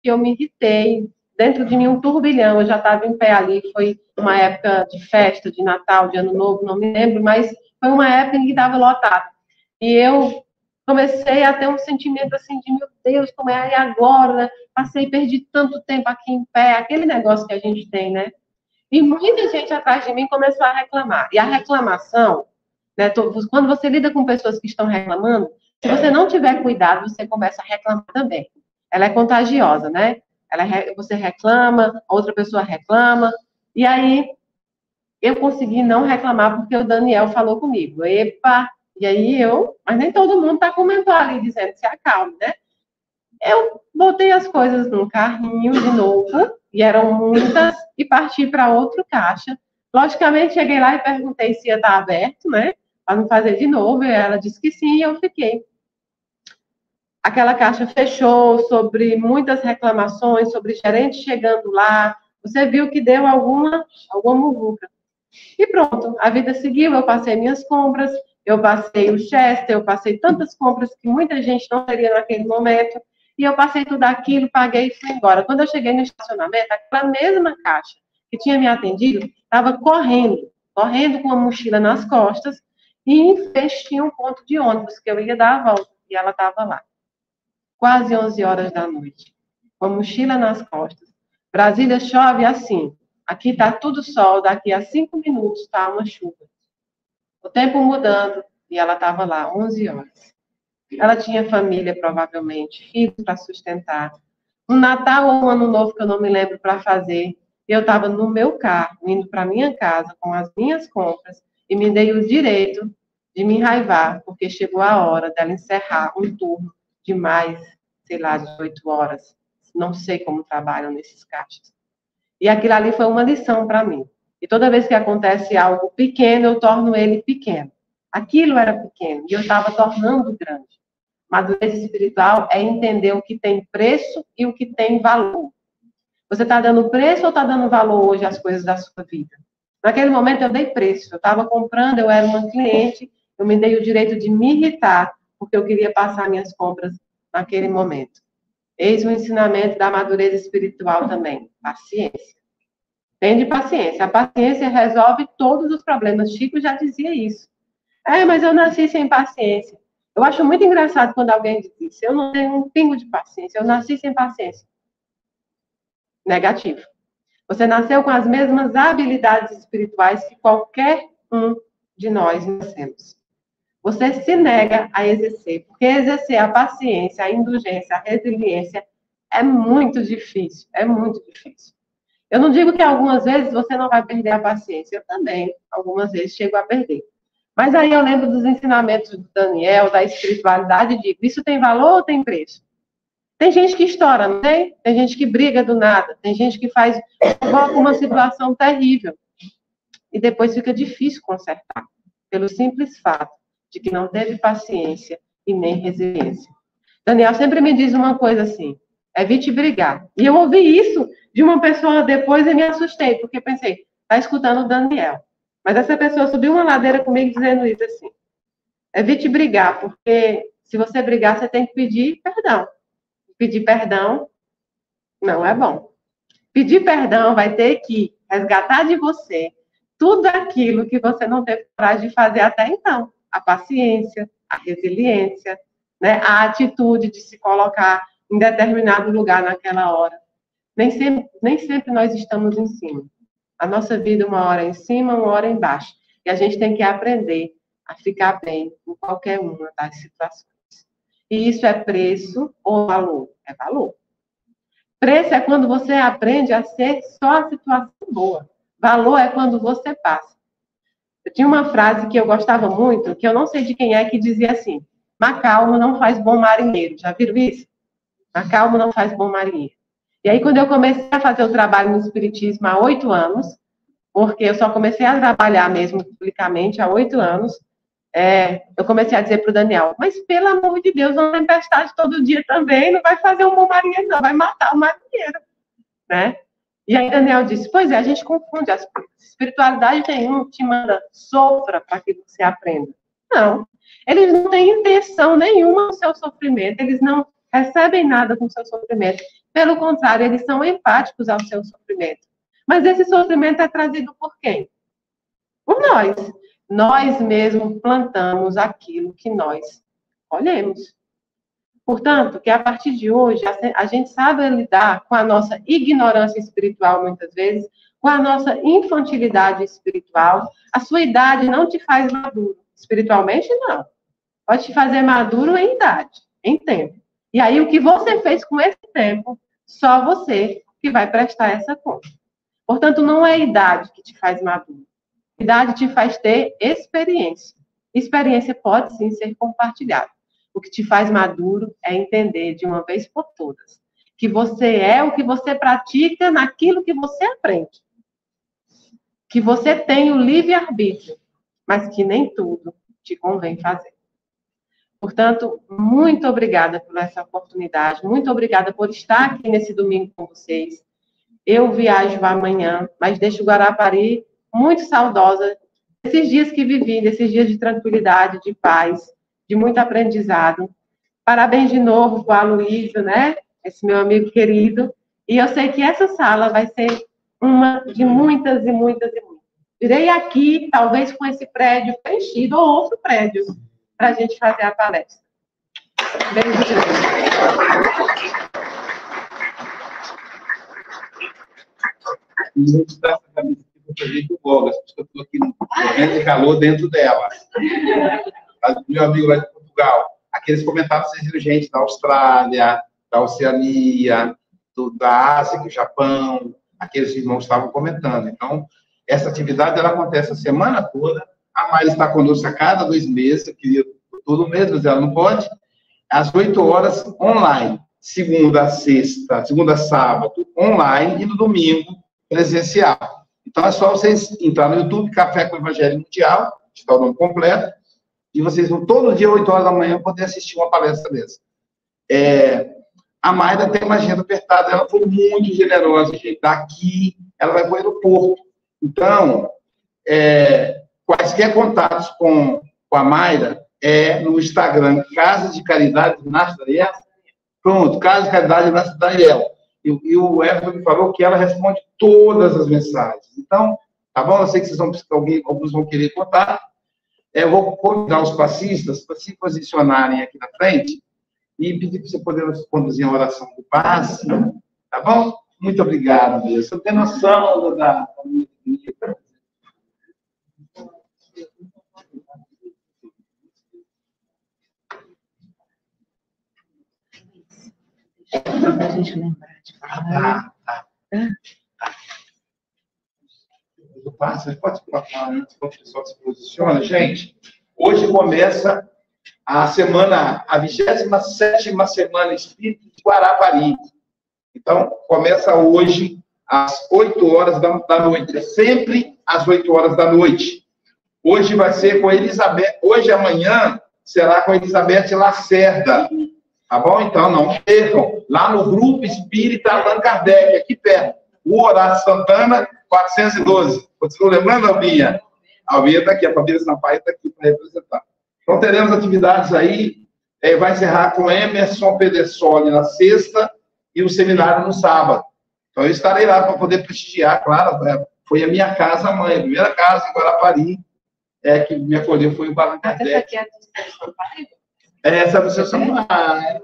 que eu me irritei. Dentro de mim, um turbilhão. Eu já estava em pé ali. Foi uma época de festa, de Natal, de Ano Novo, não me lembro, mas foi uma época em que estava lotado. E eu comecei a ter um sentimento assim de, meu Deus, como é aí agora? Passei, perdi tanto tempo aqui em pé. Aquele negócio que a gente tem, né? E muita gente atrás de mim começou a reclamar. E a reclamação, né, quando você lida com pessoas que estão reclamando, se você não tiver cuidado, você começa a reclamar também. Ela é contagiosa, né? Ela, você reclama, outra pessoa reclama, e aí eu consegui não reclamar porque o Daniel falou comigo. Epa! E aí eu, mas nem todo mundo está comentando ali, dizendo se acalme, né? Eu botei as coisas num carrinho de novo, e eram muitas, e parti para outro caixa. Logicamente, cheguei lá e perguntei se ia estar aberto, né? Para não fazer de novo, e ela disse que sim, e eu fiquei. aquela caixa fechou sobre muitas reclamações, sobre gerente chegando lá. Você viu que deu alguma, alguma muvuca. E pronto, a vida seguiu, eu passei minhas compras, eu passei o Chester, eu passei tantas compras que muita gente não teria naquele momento, e eu passei tudo aquilo, paguei e fui embora. Quando eu cheguei no estacionamento, aquela mesma caixa que tinha me atendido estava correndo, correndo com uma mochila nas costas, e em frente tinha um ponto de ônibus que eu ia dar a volta, e ela estava lá. Quase 11 horas da noite, com a mochila nas costas. Brasília chove assim, Aqui está tudo sol, daqui a cinco minutos está uma chuva. O tempo mudando, e ela estava lá, 11 horas. Ela tinha família, provavelmente, filhos para sustentar. Um Natal ou um Ano Novo que eu não me lembro para fazer. Eu estava no meu carro, indo para minha casa com as minhas compras, e me dei o direito de me enraivar, porque chegou a hora dela encerrar um turno de mais, sei lá, 18 horas. Não sei como trabalham nesses caixas. E aquilo ali foi uma lição para mim. E toda vez que acontece algo pequeno, eu torno ele pequeno. Aquilo era pequeno e eu estava tornando grande. Madureza espiritual é entender o que tem preço e o que tem valor. Você está dando preço ou está dando valor hoje às coisas da sua vida? Naquele momento eu dei preço. Eu estava comprando, eu era uma cliente, eu me dei o direito de me irritar, porque eu queria passar minhas compras naquele momento. Eis o ensinamento da madureza espiritual também, paciência. Tende paciência. A paciência resolve todos os problemas. Chico já dizia isso. É, mas eu nasci sem paciência. Eu acho muito engraçado quando alguém diz isso. Eu não tenho um pingo de paciência. Eu nasci sem paciência. Negativo. Você nasceu com as mesmas habilidades espirituais que qualquer um de nós nascemos você se nega a exercer, porque exercer a paciência, a indulgência, a resiliência é muito difícil, é muito difícil. Eu não digo que algumas vezes você não vai perder a paciência, eu também, algumas vezes, chego a perder. Mas aí eu lembro dos ensinamentos do Daniel, da espiritualidade, e digo, isso tem valor ou tem preço? Tem gente que estoura, não tem? Tem gente que briga do nada, tem gente que faz uma situação terrível. E depois fica difícil consertar, pelo simples fato de que não teve paciência e nem resiliência. Daniel sempre me diz uma coisa assim: evite brigar. E eu ouvi isso de uma pessoa depois e me assustei, porque pensei, tá escutando o Daniel. Mas essa pessoa subiu uma ladeira comigo dizendo isso assim: evite brigar, porque se você brigar, você tem que pedir perdão. Pedir perdão não é bom. Pedir perdão vai ter que resgatar de você tudo aquilo que você não teve coragem de fazer até então a paciência, a resiliência, né, a atitude de se colocar em determinado lugar naquela hora. Nem sempre, nem sempre nós estamos em cima. A nossa vida, uma hora em cima, uma hora embaixo. E a gente tem que aprender a ficar bem em qualquer uma das situações. E isso é preço ou valor? É valor. Preço é quando você aprende a ser só a situação boa. Valor é quando você passa. Eu tinha uma frase que eu gostava muito, que eu não sei de quem é, que dizia assim: Macalma não faz bom marinheiro. Já viram isso? Macalma não faz bom marinheiro. E aí, quando eu comecei a fazer o trabalho no Espiritismo há oito anos, porque eu só comecei a trabalhar mesmo publicamente há oito anos, é, eu comecei a dizer para o Daniel, mas pelo amor de Deus, uma tempestade todo dia também não vai fazer um bom marinheiro, não, vai matar o marinheiro, né? E aí Daniel disse, pois é, a gente confunde coisas. Espiritualidade nenhuma te manda sofra para que você aprenda. Não. Eles não têm intenção nenhuma no seu sofrimento, eles não recebem nada com o seu sofrimento. Pelo contrário, eles são empáticos ao seu sofrimento. Mas esse sofrimento é trazido por quem? Por nós. Nós mesmos plantamos aquilo que nós colhemos. Portanto, que a partir de hoje a gente sabe lidar com a nossa ignorância espiritual, muitas vezes, com a nossa infantilidade espiritual. A sua idade não te faz maduro. Espiritualmente, não. Pode te fazer maduro em idade, em tempo. E aí, o que você fez com esse tempo, só você que vai prestar essa conta. Portanto, não é a idade que te faz maduro. Idade te faz ter experiência. Experiência pode sim ser compartilhada. O que te faz maduro é entender de uma vez por todas que você é o que você pratica naquilo que você aprende. Que você tem o livre-arbítrio, mas que nem tudo te convém fazer. Portanto, muito obrigada por essa oportunidade, muito obrigada por estar aqui nesse domingo com vocês. Eu viajo amanhã, mas deixo Guarapari muito saudosa desses dias que vivi, desses dias de tranquilidade, de paz, de muito aprendizado. Parabéns de novo para o Aloysio, né? Esse meu amigo querido. E eu sei que essa sala vai ser uma de muitas e muitas e muitas. Irei aqui, talvez com esse prédio preenchido, ou outro prédio, para a gente fazer a palestra. Beijo. E essa camisa aqui para fazer aqui morrendo de calor dentro dela. Meu amigo lá de Portugal, aqueles comentários gente da Austrália, da Oceania, do, da Ásia, do Japão, aqueles irmãos estavam comentando. Então, essa atividade ela acontece a semana toda. A Mari está conosco a cada dois meses, queria todo mês, mas ela não pode. Às oito horas, online. Segunda a sexta, segunda a sábado, online, e no domingo, presencial. Então, é só vocês entrar no YouTube, Café com Evangelho Mundial, está o nome completo, e vocês vão todo dia, 8 horas da manhã, poder assistir uma palestra dessa. É, a Mayra tem uma agenda apertada, ela foi muito generosa, gente. Daqui, ela vai para o aeroporto. Então, é, quaisquer contatos com, com a Mayra é no Instagram, Casa de Caridade Daniel. Pronto, Casa de Caridade Daniel. E, e o Everton me falou que ela responde todas as mensagens. Então, tá bom? Eu sei que vocês vão, alguém, alguns vão querer contar. É, eu vou convidar os passistas para se posicionarem aqui na frente e pedir para você poder conduzir a oração do passe, tá bom? Muito obrigado, Deus. Você tem noção da, da minha Para a gente lembrar de falar. Ah, tá, tá. tá. O passe, pode colocar antes, o pessoal se posiciona. Gente, hoje começa a semana, a 27 semana espírita de Guarapari. Então, começa hoje, às 8 horas da, da noite. É sempre às 8 horas da noite. Hoje vai ser com Elizabeth. Hoje, amanhã, será com Elizabeth Lacerda. Tá bom? Então, não percam. Lá no Grupo Espírita Allan Kardec, aqui perto. O Horácio Santana, 412. Continua lembrando, Albinha? A Albinha está aqui, a família Sampaio está aqui para representar. Então, teremos atividades aí. É, vai encerrar com Emerson Pedersoli na sexta e o seminário no sábado. Então, eu estarei lá para poder prestigiar, claro. É, foi a minha casa mãe, a primeira casa em Guarapari, é, que me acolheu foi o Barão Essa aqui é a do Sampaio? É, essa é do seu Sampaio.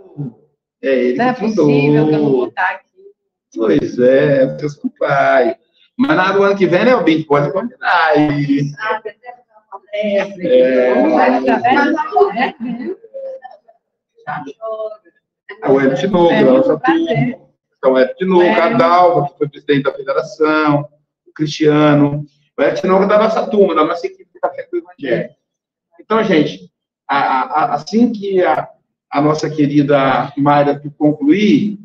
É ele Não é fundou. possível que eu vou botar aqui. Pois é, é do seu Sampaio. Mas na, do ano que vem, né, o Bim, pode combinar aí. Ah, é, o Hélio Tinoco, da nossa turma. Então, o Hélio Tinoco, a Dalva, que foi presidente da federação, o Cristiano. O Hélio Tinoco é da nossa turma, da nossa equipe de Café com o Evangelho. Então, gente, a, a, assim que a, a nossa querida Mayra concluir,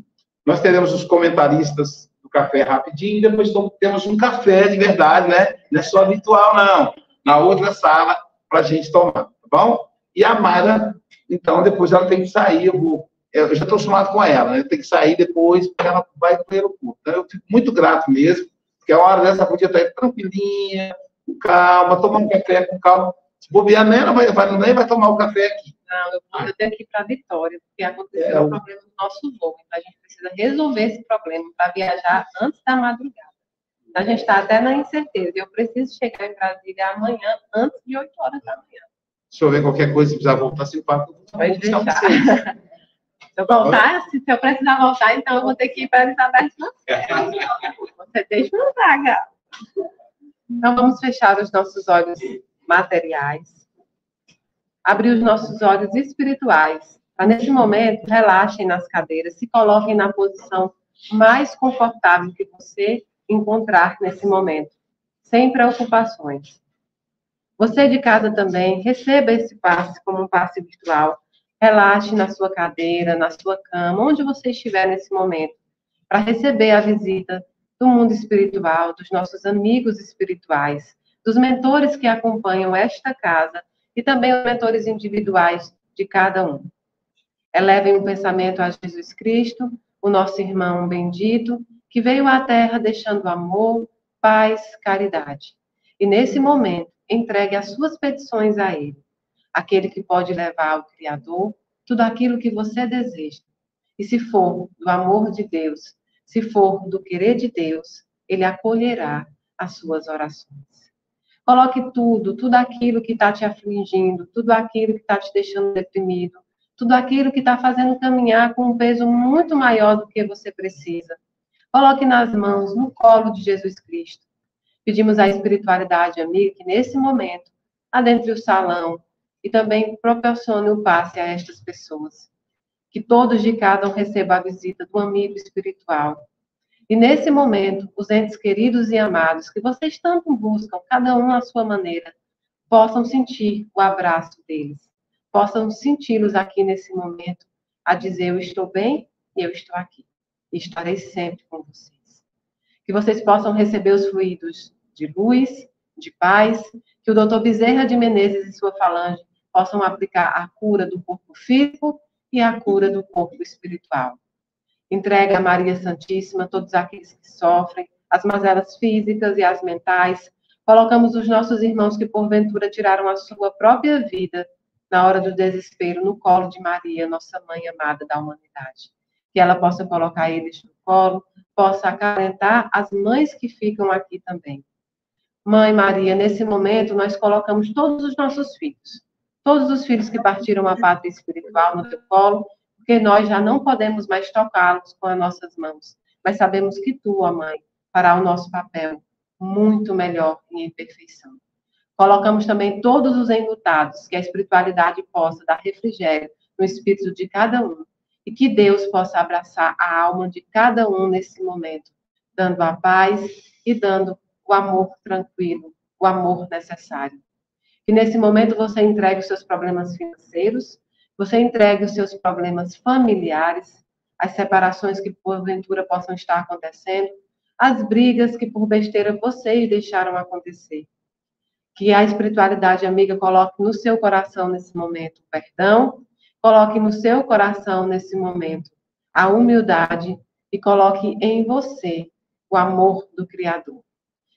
nós teremos os comentaristas do café rapidinho, depois temos um café de verdade, né? Não é só virtual, não na outra sala para a gente tomar, tá bom? E a Mayra, então, depois ela tem que sair, eu, vou, eu já estou acostumado com ela, né? Tem que sair depois, porque ela vai para o aeroporto. Então, eu fico muito grato mesmo, porque a hora dessa podia estar tranquilinha, com calma, tomar um café com calma. Se bobear, nem, ela vai, vai, nem vai tomar o café aqui. Não, eu vou ir para Vitória, porque aconteceu é, um problema no nosso voo. Então, a gente precisa resolver esse problema para viajar antes da madrugada. A gente está até na incerteza. Eu preciso chegar em Brasília amanhã, antes de 8 horas da manhã. Se houver qualquer coisa, se precisar voltar, se papo, Pode deixar. Se eu voltar, se eu precisar voltar, então eu vou ter que ir para Elizabeth Você deixa uma vaga. Então vamos fechar os nossos olhos materiais. Abrir os nossos olhos espirituais. Para nesse momento, relaxem nas cadeiras, se coloquem na posição mais confortável que você encontrar nesse momento, sem preocupações. Você de casa também, receba esse passe como um passe virtual. Relaxe na sua cadeira, na sua cama, onde você estiver nesse momento, para receber a visita do mundo espiritual, dos nossos amigos espirituais, dos mentores que acompanham esta casa e também os mentores individuais de cada um. Elevem o pensamento a Jesus Cristo, o nosso irmão bendito, que veio à terra deixando amor, paz, caridade. E nesse momento, entregue as suas petições a Ele, aquele que pode levar ao Criador tudo aquilo que você deseja. E se for do amor de Deus, se for do querer de Deus, Ele acolherá as suas orações. Coloque tudo, tudo aquilo que está te afligindo, tudo aquilo que está te deixando deprimido, tudo aquilo que está fazendo caminhar com um peso muito maior do que você precisa. Coloque nas mãos, no colo de Jesus Cristo. Pedimos à espiritualidade amiga que nesse momento adentre o salão e também proporcione o passe a estas pessoas. Que todos de cada um recebam a visita do amigo espiritual, e nesse momento, os entes queridos e amados que vocês tanto buscam, cada um à sua maneira, possam sentir o abraço deles, possam senti-los aqui nesse momento, a dizer: Eu estou bem e eu estou aqui, e estarei sempre com vocês. Que vocês possam receber os fluidos de luz, de paz, que o doutor Bezerra de Menezes e sua falange possam aplicar a cura do corpo físico e a cura do corpo espiritual. Entrega a Maria Santíssima todos aqueles que sofrem, as mazelas físicas e as mentais. Colocamos os nossos irmãos que porventura tiraram a sua própria vida na hora do desespero no colo de Maria, nossa mãe amada da humanidade. Que ela possa colocar eles no colo, possa acalentar as mães que ficam aqui também. Mãe Maria, nesse momento nós colocamos todos os nossos filhos, todos os filhos que partiram a pátria espiritual no teu colo, porque nós já não podemos mais tocá-los com as nossas mãos, mas sabemos que tu, ó Mãe, fará o nosso papel muito melhor em perfeição. Colocamos também todos os enlutados, que a espiritualidade possa dar refrigério no espírito de cada um, e que Deus possa abraçar a alma de cada um nesse momento, dando a paz e dando o amor tranquilo, o amor necessário. Que nesse momento você entregue os seus problemas financeiros, você entregue os seus problemas familiares, as separações que porventura possam estar acontecendo, as brigas que por besteira vocês deixaram acontecer. Que a espiritualidade amiga coloque no seu coração nesse momento perdão, coloque no seu coração nesse momento a humildade e coloque em você o amor do Criador.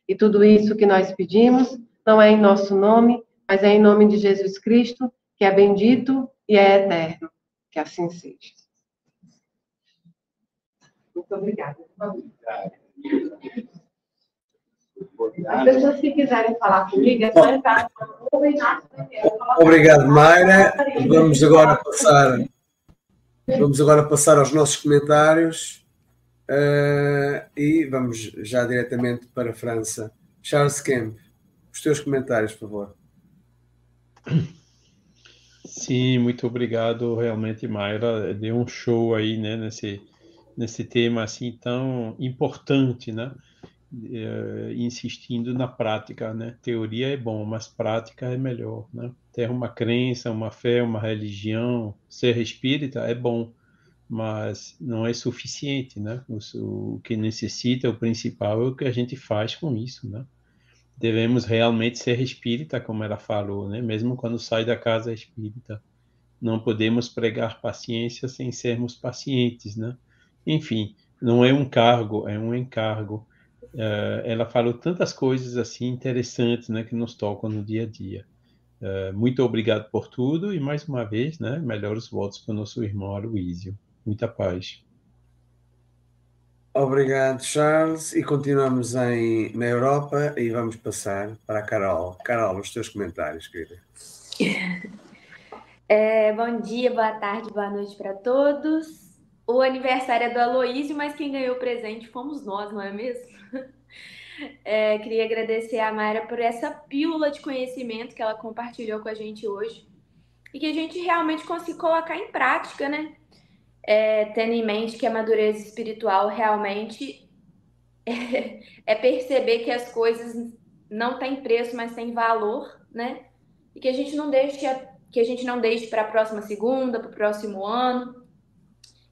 E tudo isso que nós pedimos não é em nosso nome, mas é em nome de Jesus Cristo, que é bendito e é eterno. Que assim seja. Muito obrigada. As pessoas que quiserem falar comigo, é só entrar Obrigado, Mayra. Vamos agora passar, vamos agora passar aos nossos comentários uh, e vamos já diretamente para a França. Charles Kemp, os teus comentários, por favor. Sim, muito obrigado, realmente, Mayra. Deu um show aí, né, nesse, nesse tema assim tão importante, né? É, insistindo na prática, né? Teoria é bom, mas prática é melhor, né? Ter uma crença, uma fé, uma religião, ser espírita é bom, mas não é suficiente, né? O, o que necessita, o principal é o que a gente faz com isso, né? Devemos realmente ser espírita, como ela falou, né? Mesmo quando sai da casa espírita, não podemos pregar paciência sem sermos pacientes, né? Enfim, não é um cargo, é um encargo. Uh, ela falou tantas coisas assim interessantes, né, que nos tocam no dia a dia. Uh, muito obrigado por tudo e mais uma vez, né, melhores votos para o nosso irmão Aloísio. Muita paz. Obrigado, Charles. E continuamos em, na Europa e vamos passar para a Carol. Carol, os teus comentários, querida. É, bom dia, boa tarde, boa noite para todos. O aniversário é do Aloísio, mas quem ganhou o presente fomos nós, não é mesmo? É, queria agradecer a Mayra por essa pílula de conhecimento que ela compartilhou com a gente hoje e que a gente realmente consiga colocar em prática, né? É, tendo em mente que a madureza espiritual realmente é, é perceber que as coisas não têm preço, mas têm valor, né? E que a gente não deixe que a gente não deixe para a próxima segunda, para o próximo ano,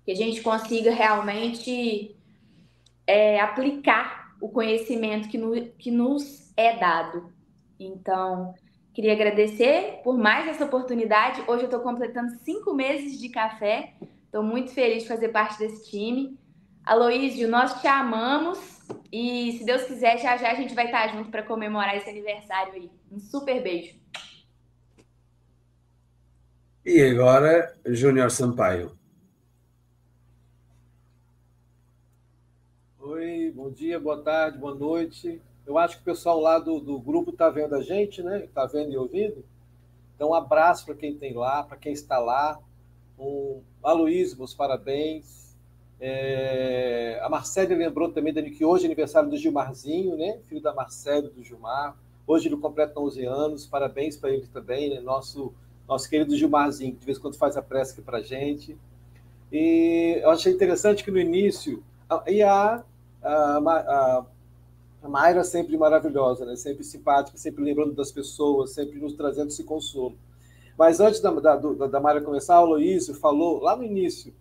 que a gente consiga realmente é, aplicar o conhecimento que, no, que nos é dado. Então, Queria agradecer por mais essa oportunidade. Hoje eu estou completando cinco meses de café. Estou muito feliz de fazer parte desse time. Aloísio, nós te amamos e, se Deus quiser, já já a gente vai estar junto para comemorar esse aniversário aí. Um super beijo. E agora, Júnior Sampaio. Oi, bom dia, boa tarde, boa noite. Eu acho que o pessoal lá do, do grupo está vendo a gente, né? Está vendo e ouvindo. Então, um abraço para quem tem lá, para quem está lá. Um, Aloysio, meus parabéns. É, a Marcele lembrou também Dani, que hoje é aniversário do Gilmarzinho, né? Filho da Marcele do Gilmar. Hoje ele completa 11 anos. Parabéns para ele também, né? Nosso, nosso querido Gilmarzinho, que de vez em quando faz a prece aqui para gente. E eu achei interessante que no início. E a, a, a a Mayra sempre maravilhosa, né? sempre simpática, sempre lembrando das pessoas, sempre nos trazendo esse consolo. Mas antes da, da, da Mayra começar, o Luísio falou lá no início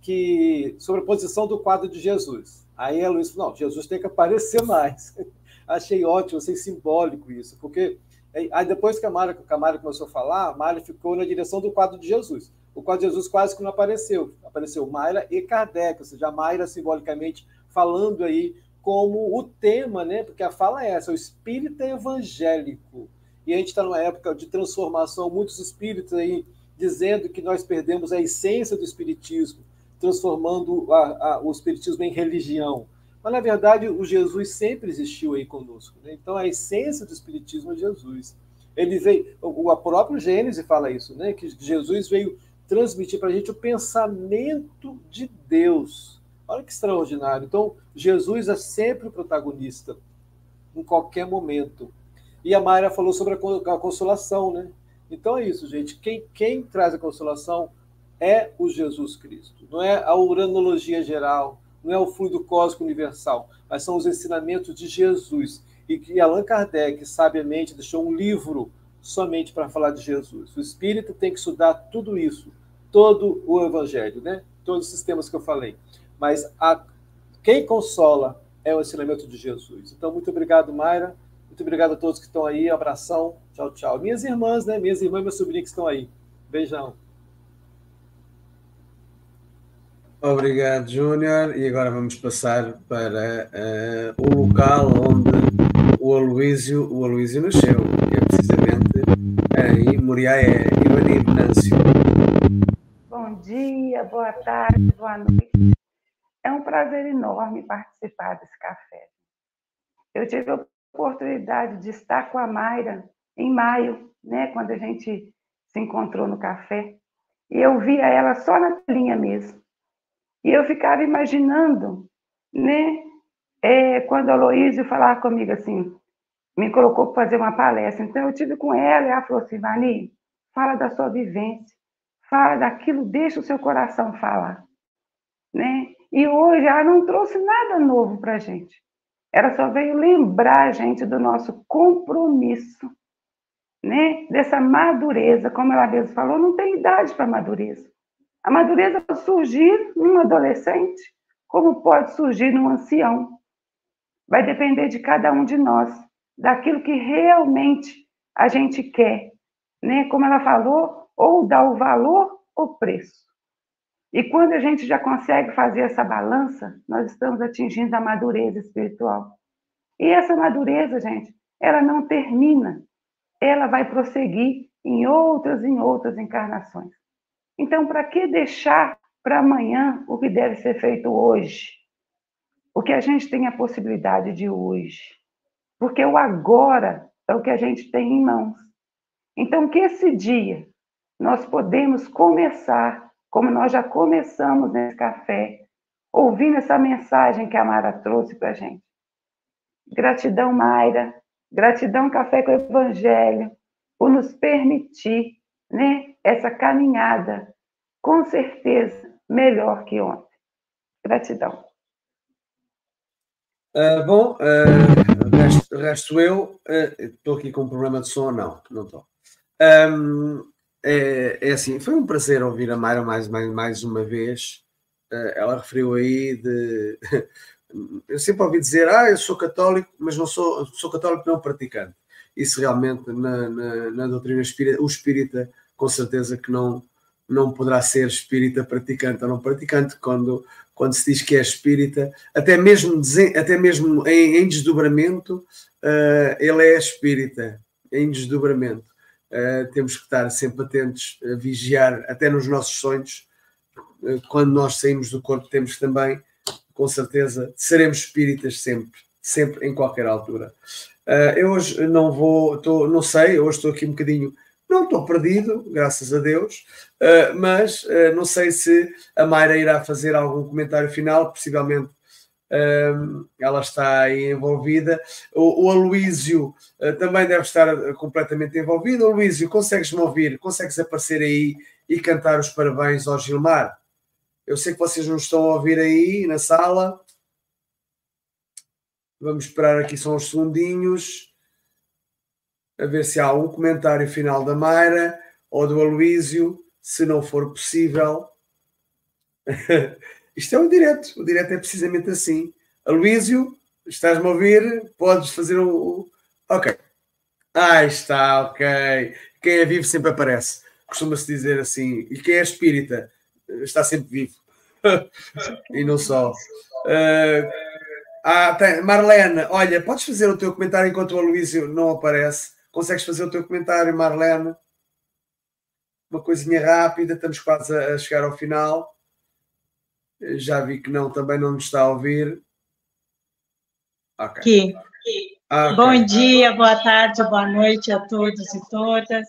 que sobre a posição do quadro de Jesus. Aí a Luísa falou, não, Jesus tem que aparecer mais. Achei ótimo, achei simbólico isso, porque aí depois que a Mayra, que a Mayra começou a falar, a Mayra ficou na direção do quadro de Jesus. O quadro de Jesus quase que não apareceu. Apareceu Mayra e Kardec, ou seja, a Mayra simbolicamente falando aí como o tema, né? Porque a fala é essa, o espírito evangélico. E a gente está numa época de transformação, muitos espíritos aí dizendo que nós perdemos a essência do espiritismo, transformando a, a, o espiritismo em religião. Mas, na verdade, o Jesus sempre existiu aí conosco. Né? Então, a essência do espiritismo é Jesus. Ele veio, o, o próprio Gênesis fala isso, né? que Jesus veio transmitir para a gente o pensamento de Deus Olha que extraordinário. Então, Jesus é sempre o protagonista, em qualquer momento. E a Mayra falou sobre a consolação, né? Então é isso, gente. Quem, quem traz a consolação é o Jesus Cristo. Não é a uranologia geral, não é o fluido cósmico universal, mas são os ensinamentos de Jesus. E que Allan Kardec, sabiamente, deixou um livro somente para falar de Jesus. O espírito tem que estudar tudo isso, todo o evangelho, né? Todos os sistemas que eu falei mas a, quem consola é o ensinamento de Jesus. Então, muito obrigado, Mayra. Muito obrigado a todos que estão aí. Abração. Tchau, tchau. Minhas irmãs, né? Minhas irmãs e minha sobrinha que estão aí. Beijão. Obrigado, Júnior. E agora vamos passar para uh, o local onde o Aloísio, o Aloísio nasceu, que é precisamente em Moriaé, Ivanir Venâncio. Bom dia, boa tarde, boa noite. É um prazer enorme participar desse café. Eu tive a oportunidade de estar com a Mayra em maio, né, quando a gente se encontrou no café, e eu via ela só na telinha mesmo. E eu ficava imaginando, né, é, quando a Aloysio falava comigo assim, me colocou para fazer uma palestra. Então eu tive com ela e ela falou assim, Vani, fala da sua vivência, fala daquilo, deixa o seu coração falar, né? E hoje ela não trouxe nada novo para a gente. Ela só veio lembrar a gente do nosso compromisso, né? dessa madureza. Como ela mesma falou, não tem idade para madureza. A madureza pode surgir num adolescente, como pode surgir num ancião. Vai depender de cada um de nós, daquilo que realmente a gente quer. Né? Como ela falou, ou dá o valor ou preço. E quando a gente já consegue fazer essa balança, nós estamos atingindo a madureza espiritual. E essa madureza, gente, ela não termina. Ela vai prosseguir em outras em outras encarnações. Então, para que deixar para amanhã o que deve ser feito hoje? O que a gente tem a possibilidade de hoje? Porque o agora é o que a gente tem em mãos. Então, que esse dia nós podemos começar como nós já começamos nesse café, ouvindo essa mensagem que a Mara trouxe para a gente. Gratidão, Mayra. Gratidão, Café com o Evangelho, por nos permitir né, essa caminhada, com certeza, melhor que ontem. Gratidão. Uh, bom, uh, resto, resto, eu. Estou uh, aqui com um problema de som? Não, não estou. Um, é, é assim, foi um prazer ouvir a Mayra mais, mais, mais uma vez. Uh, ela referiu aí de. eu sempre ouvi dizer, ah, eu sou católico, mas não sou, sou católico não praticante. isso realmente na, na, na doutrina espírita, o espírita com certeza que não, não poderá ser espírita praticante ou não praticante quando, quando se diz que é espírita, até mesmo, até mesmo em, em desdobramento, uh, ele é espírita, em desdobramento. Uh, temos que estar sempre atentos a vigiar, até nos nossos sonhos, uh, quando nós saímos do corpo, temos também, com certeza, seremos espíritas sempre, sempre, em qualquer altura. eu hoje não vou, tô, não sei, hoje estou aqui um bocadinho não estou perdido, graças a Deus, uh, mas uh, não sei se a Mayra irá fazer algum comentário final, possivelmente uh, ela está aí envolvida. O, o Aloísio também deve estar completamente envolvido. Aloísio, consegues-me ouvir? Consegues aparecer aí e cantar os parabéns ao Gilmar? Eu sei que vocês não estão a ouvir aí na sala. Vamos esperar aqui só uns segundinhos a ver se há um comentário final da Mayra ou do Aloísio, se não for possível. Isto é um direto, o direto é precisamente assim. Aloísio, estás-me a ouvir? Podes fazer o. Ok. Ah, está, ok. Quem é vivo sempre aparece. Costuma-se dizer assim. E quem é espírita está sempre vivo. e não só. Uh, ah, tem. Marlene, olha, podes fazer o teu comentário enquanto o Aloísio não aparece? Consegues fazer o teu comentário, Marlene? Uma coisinha rápida, estamos quase a chegar ao final. Já vi que não, também não nos está a ouvir. Ok. Aqui. Okay. Bom dia, boa tarde, boa noite a todos e todas.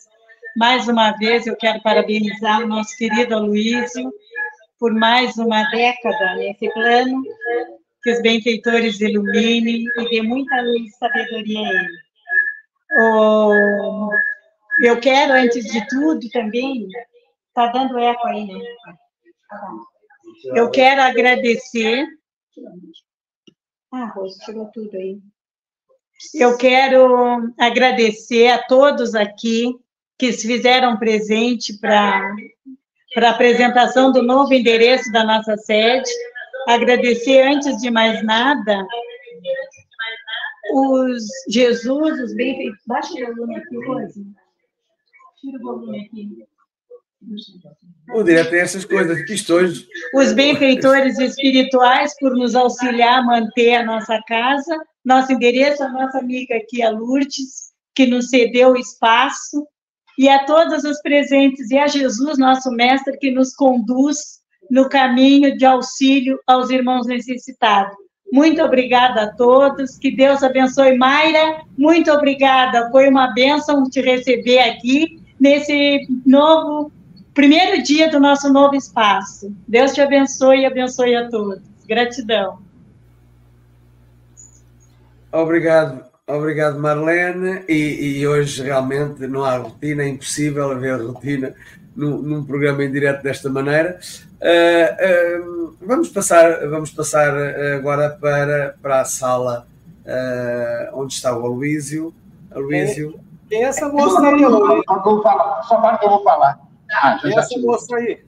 Mais uma vez eu quero parabenizar o nosso querido Aloysio por mais uma década nesse plano, que os benfeitores iluminem e dê muita luz e sabedoria a ele. Oh, eu quero, antes de tudo, também. Está dando eco aí, né? Eu quero agradecer. Ah, Rosa, tirou tudo aí. Eu quero agradecer a todos aqui que se fizeram presente para a apresentação do novo endereço da nossa sede. Agradecer, antes de mais nada, os Jesus, os bem Baixa o volume aqui, Rose. Tira o volume aqui. Direto tem essas coisas, questões. Os benfeitores espirituais por nos auxiliar a manter a nossa casa, nosso endereço, a nossa amiga aqui, a Lourdes, que nos cedeu o espaço, e a todos os presentes, e a Jesus, nosso mestre, que nos conduz no caminho de auxílio aos irmãos necessitados. Muito obrigada a todos. Que Deus abençoe. Mayra, muito obrigada. Foi uma bênção te receber aqui nesse novo primeiro dia do nosso novo espaço. Deus te abençoe e abençoe a todos. Gratidão. Obrigado, obrigado Marlene. E, e hoje realmente não há rotina, é impossível haver rotina num, num programa em direto desta maneira. Uh, uh, vamos passar, vamos passar agora para, para a sala uh, onde está o Aloísio. Aloísio. Quem, quem é essa moça aí, Aloísio? Só para que eu vou falar. Ah, é essa moça aí?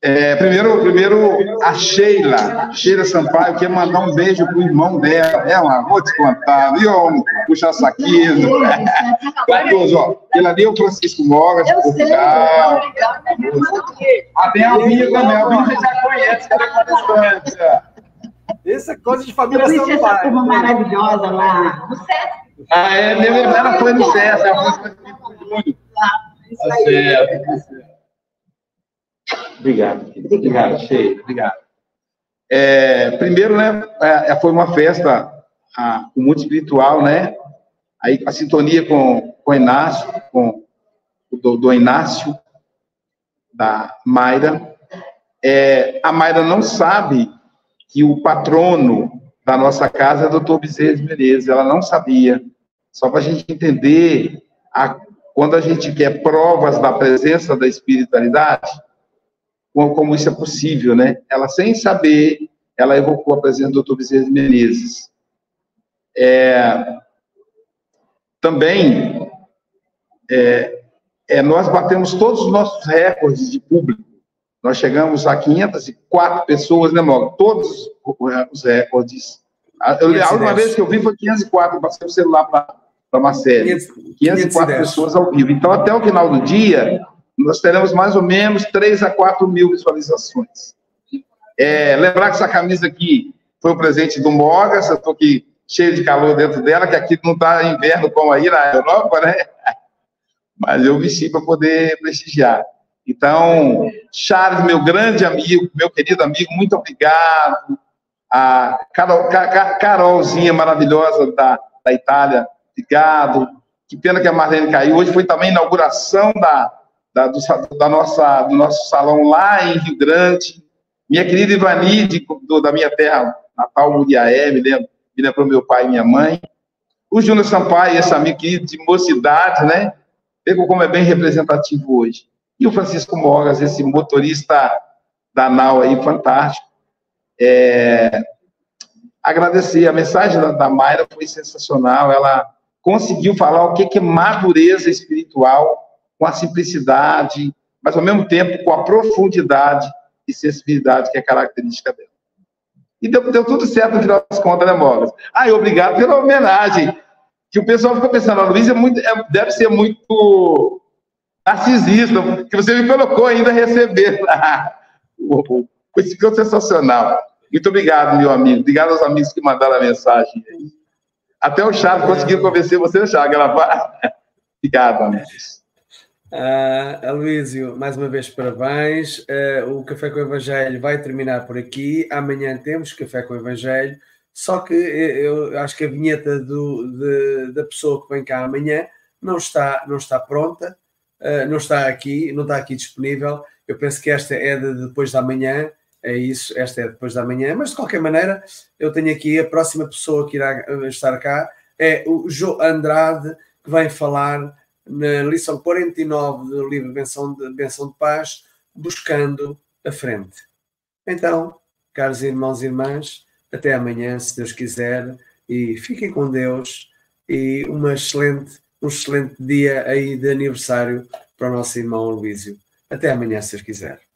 É, primeiro, primeiro, a Sheila, Sheila Sampaio, quer mandar um beijo pro irmão dela. É uma, vou te contar, viu? Puxar saquinho. Todos, ó. Ele ali é o Francisco Mogas, de Portugal. Ah, tem a Alvinha também. A Alvinha você já conhece, ela é distância. Isso é coisa de família Sampaio. essa turma maravilhosa lá, no SESC. Ah, é, minha ela foi no SESC, ela foi SESC. Tá tá certo. Obrigado. Obrigado, Sheila. Obrigado. É, primeiro, né, é, é, foi uma festa a, muito espiritual, né? Aí a sintonia com, com o Inácio, com do, do Inácio, da Mayra. É, a Mayra não sabe que o patrono da nossa casa é o doutor Bezerra de Menezes, ela não sabia. Só para a gente entender, a, quando a gente quer provas da presença da espiritualidade, como isso é possível, né? Ela, sem saber, ela evocou a presença do Dr. Bezerra Menezes. É, também, é, é, nós batemos todos os nossos recordes de público. Nós chegamos a 504 pessoas, né, Moga? Todos os recordes A, eu, a última vez que eu vi foi 504, eu passei o celular para uma série. 504 pessoas ao vivo. Então, até o final do dia, nós teremos mais ou menos 3 a 4 mil visualizações. É, lembrar que essa camisa aqui foi um presente do Mogas, eu estou aqui cheio de calor dentro dela, que aqui não está inverno como aí na Europa, né? Mas eu vesti para poder prestigiar. Então, Charles, meu grande amigo, meu querido amigo, muito obrigado. A Carol, Carolzinha maravilhosa da, da Itália, obrigado. Que pena que a Marlene caiu. Hoje foi também a inauguração da, da, do, da nossa, do nosso salão lá em Rio Grande. Minha querida Ivani, de, do, da minha terra natal, Muriaé, me lembro, me lembrou meu pai e minha mãe. O Júnior Sampaio, esse amigo querido de mocidade, né? Pegou como é bem representativo hoje. E o Francisco Mogas, esse motorista da NAU aí, fantástico. É... Agradecer, a mensagem da, da Mayra foi sensacional, ela conseguiu falar o que, é madureza espiritual, com a simplicidade, mas ao mesmo tempo com a profundidade e sensibilidade que é característica dela. E deu, deu tudo certo no final das contas, né, Mogas? Ah, obrigado pela homenagem. Que o pessoal ficou pensando, a Luísa é é, deve ser muito narcisista, que você me colocou ainda a receber. Ficou sensacional. Muito obrigado, meu amigo. Obrigado aos amigos que mandaram a mensagem. Até o Chaves conseguiu convencer você, Chaves, gravar. obrigado, amigos. Uh, Aloysio, mais uma vez parabéns. Uh, o Café com o Evangelho vai terminar por aqui. Amanhã temos Café com o Evangelho. Só que eu acho que a vinheta do, de, da pessoa que vem cá amanhã não está, não está pronta, uh, não está aqui, não está aqui disponível. Eu penso que esta é de depois da manhã, é isso, esta é depois da manhã, mas de qualquer maneira, eu tenho aqui a próxima pessoa que irá estar cá, é o João Andrade, que vai falar na lição 49 do livro Benção de, Benção de Paz, buscando a frente. Então, caros irmãos e irmãs, até amanhã, se Deus quiser, e fiquem com Deus e uma excelente, um excelente dia aí de aniversário para o nosso irmão Luísio. Até amanhã, se Deus quiser.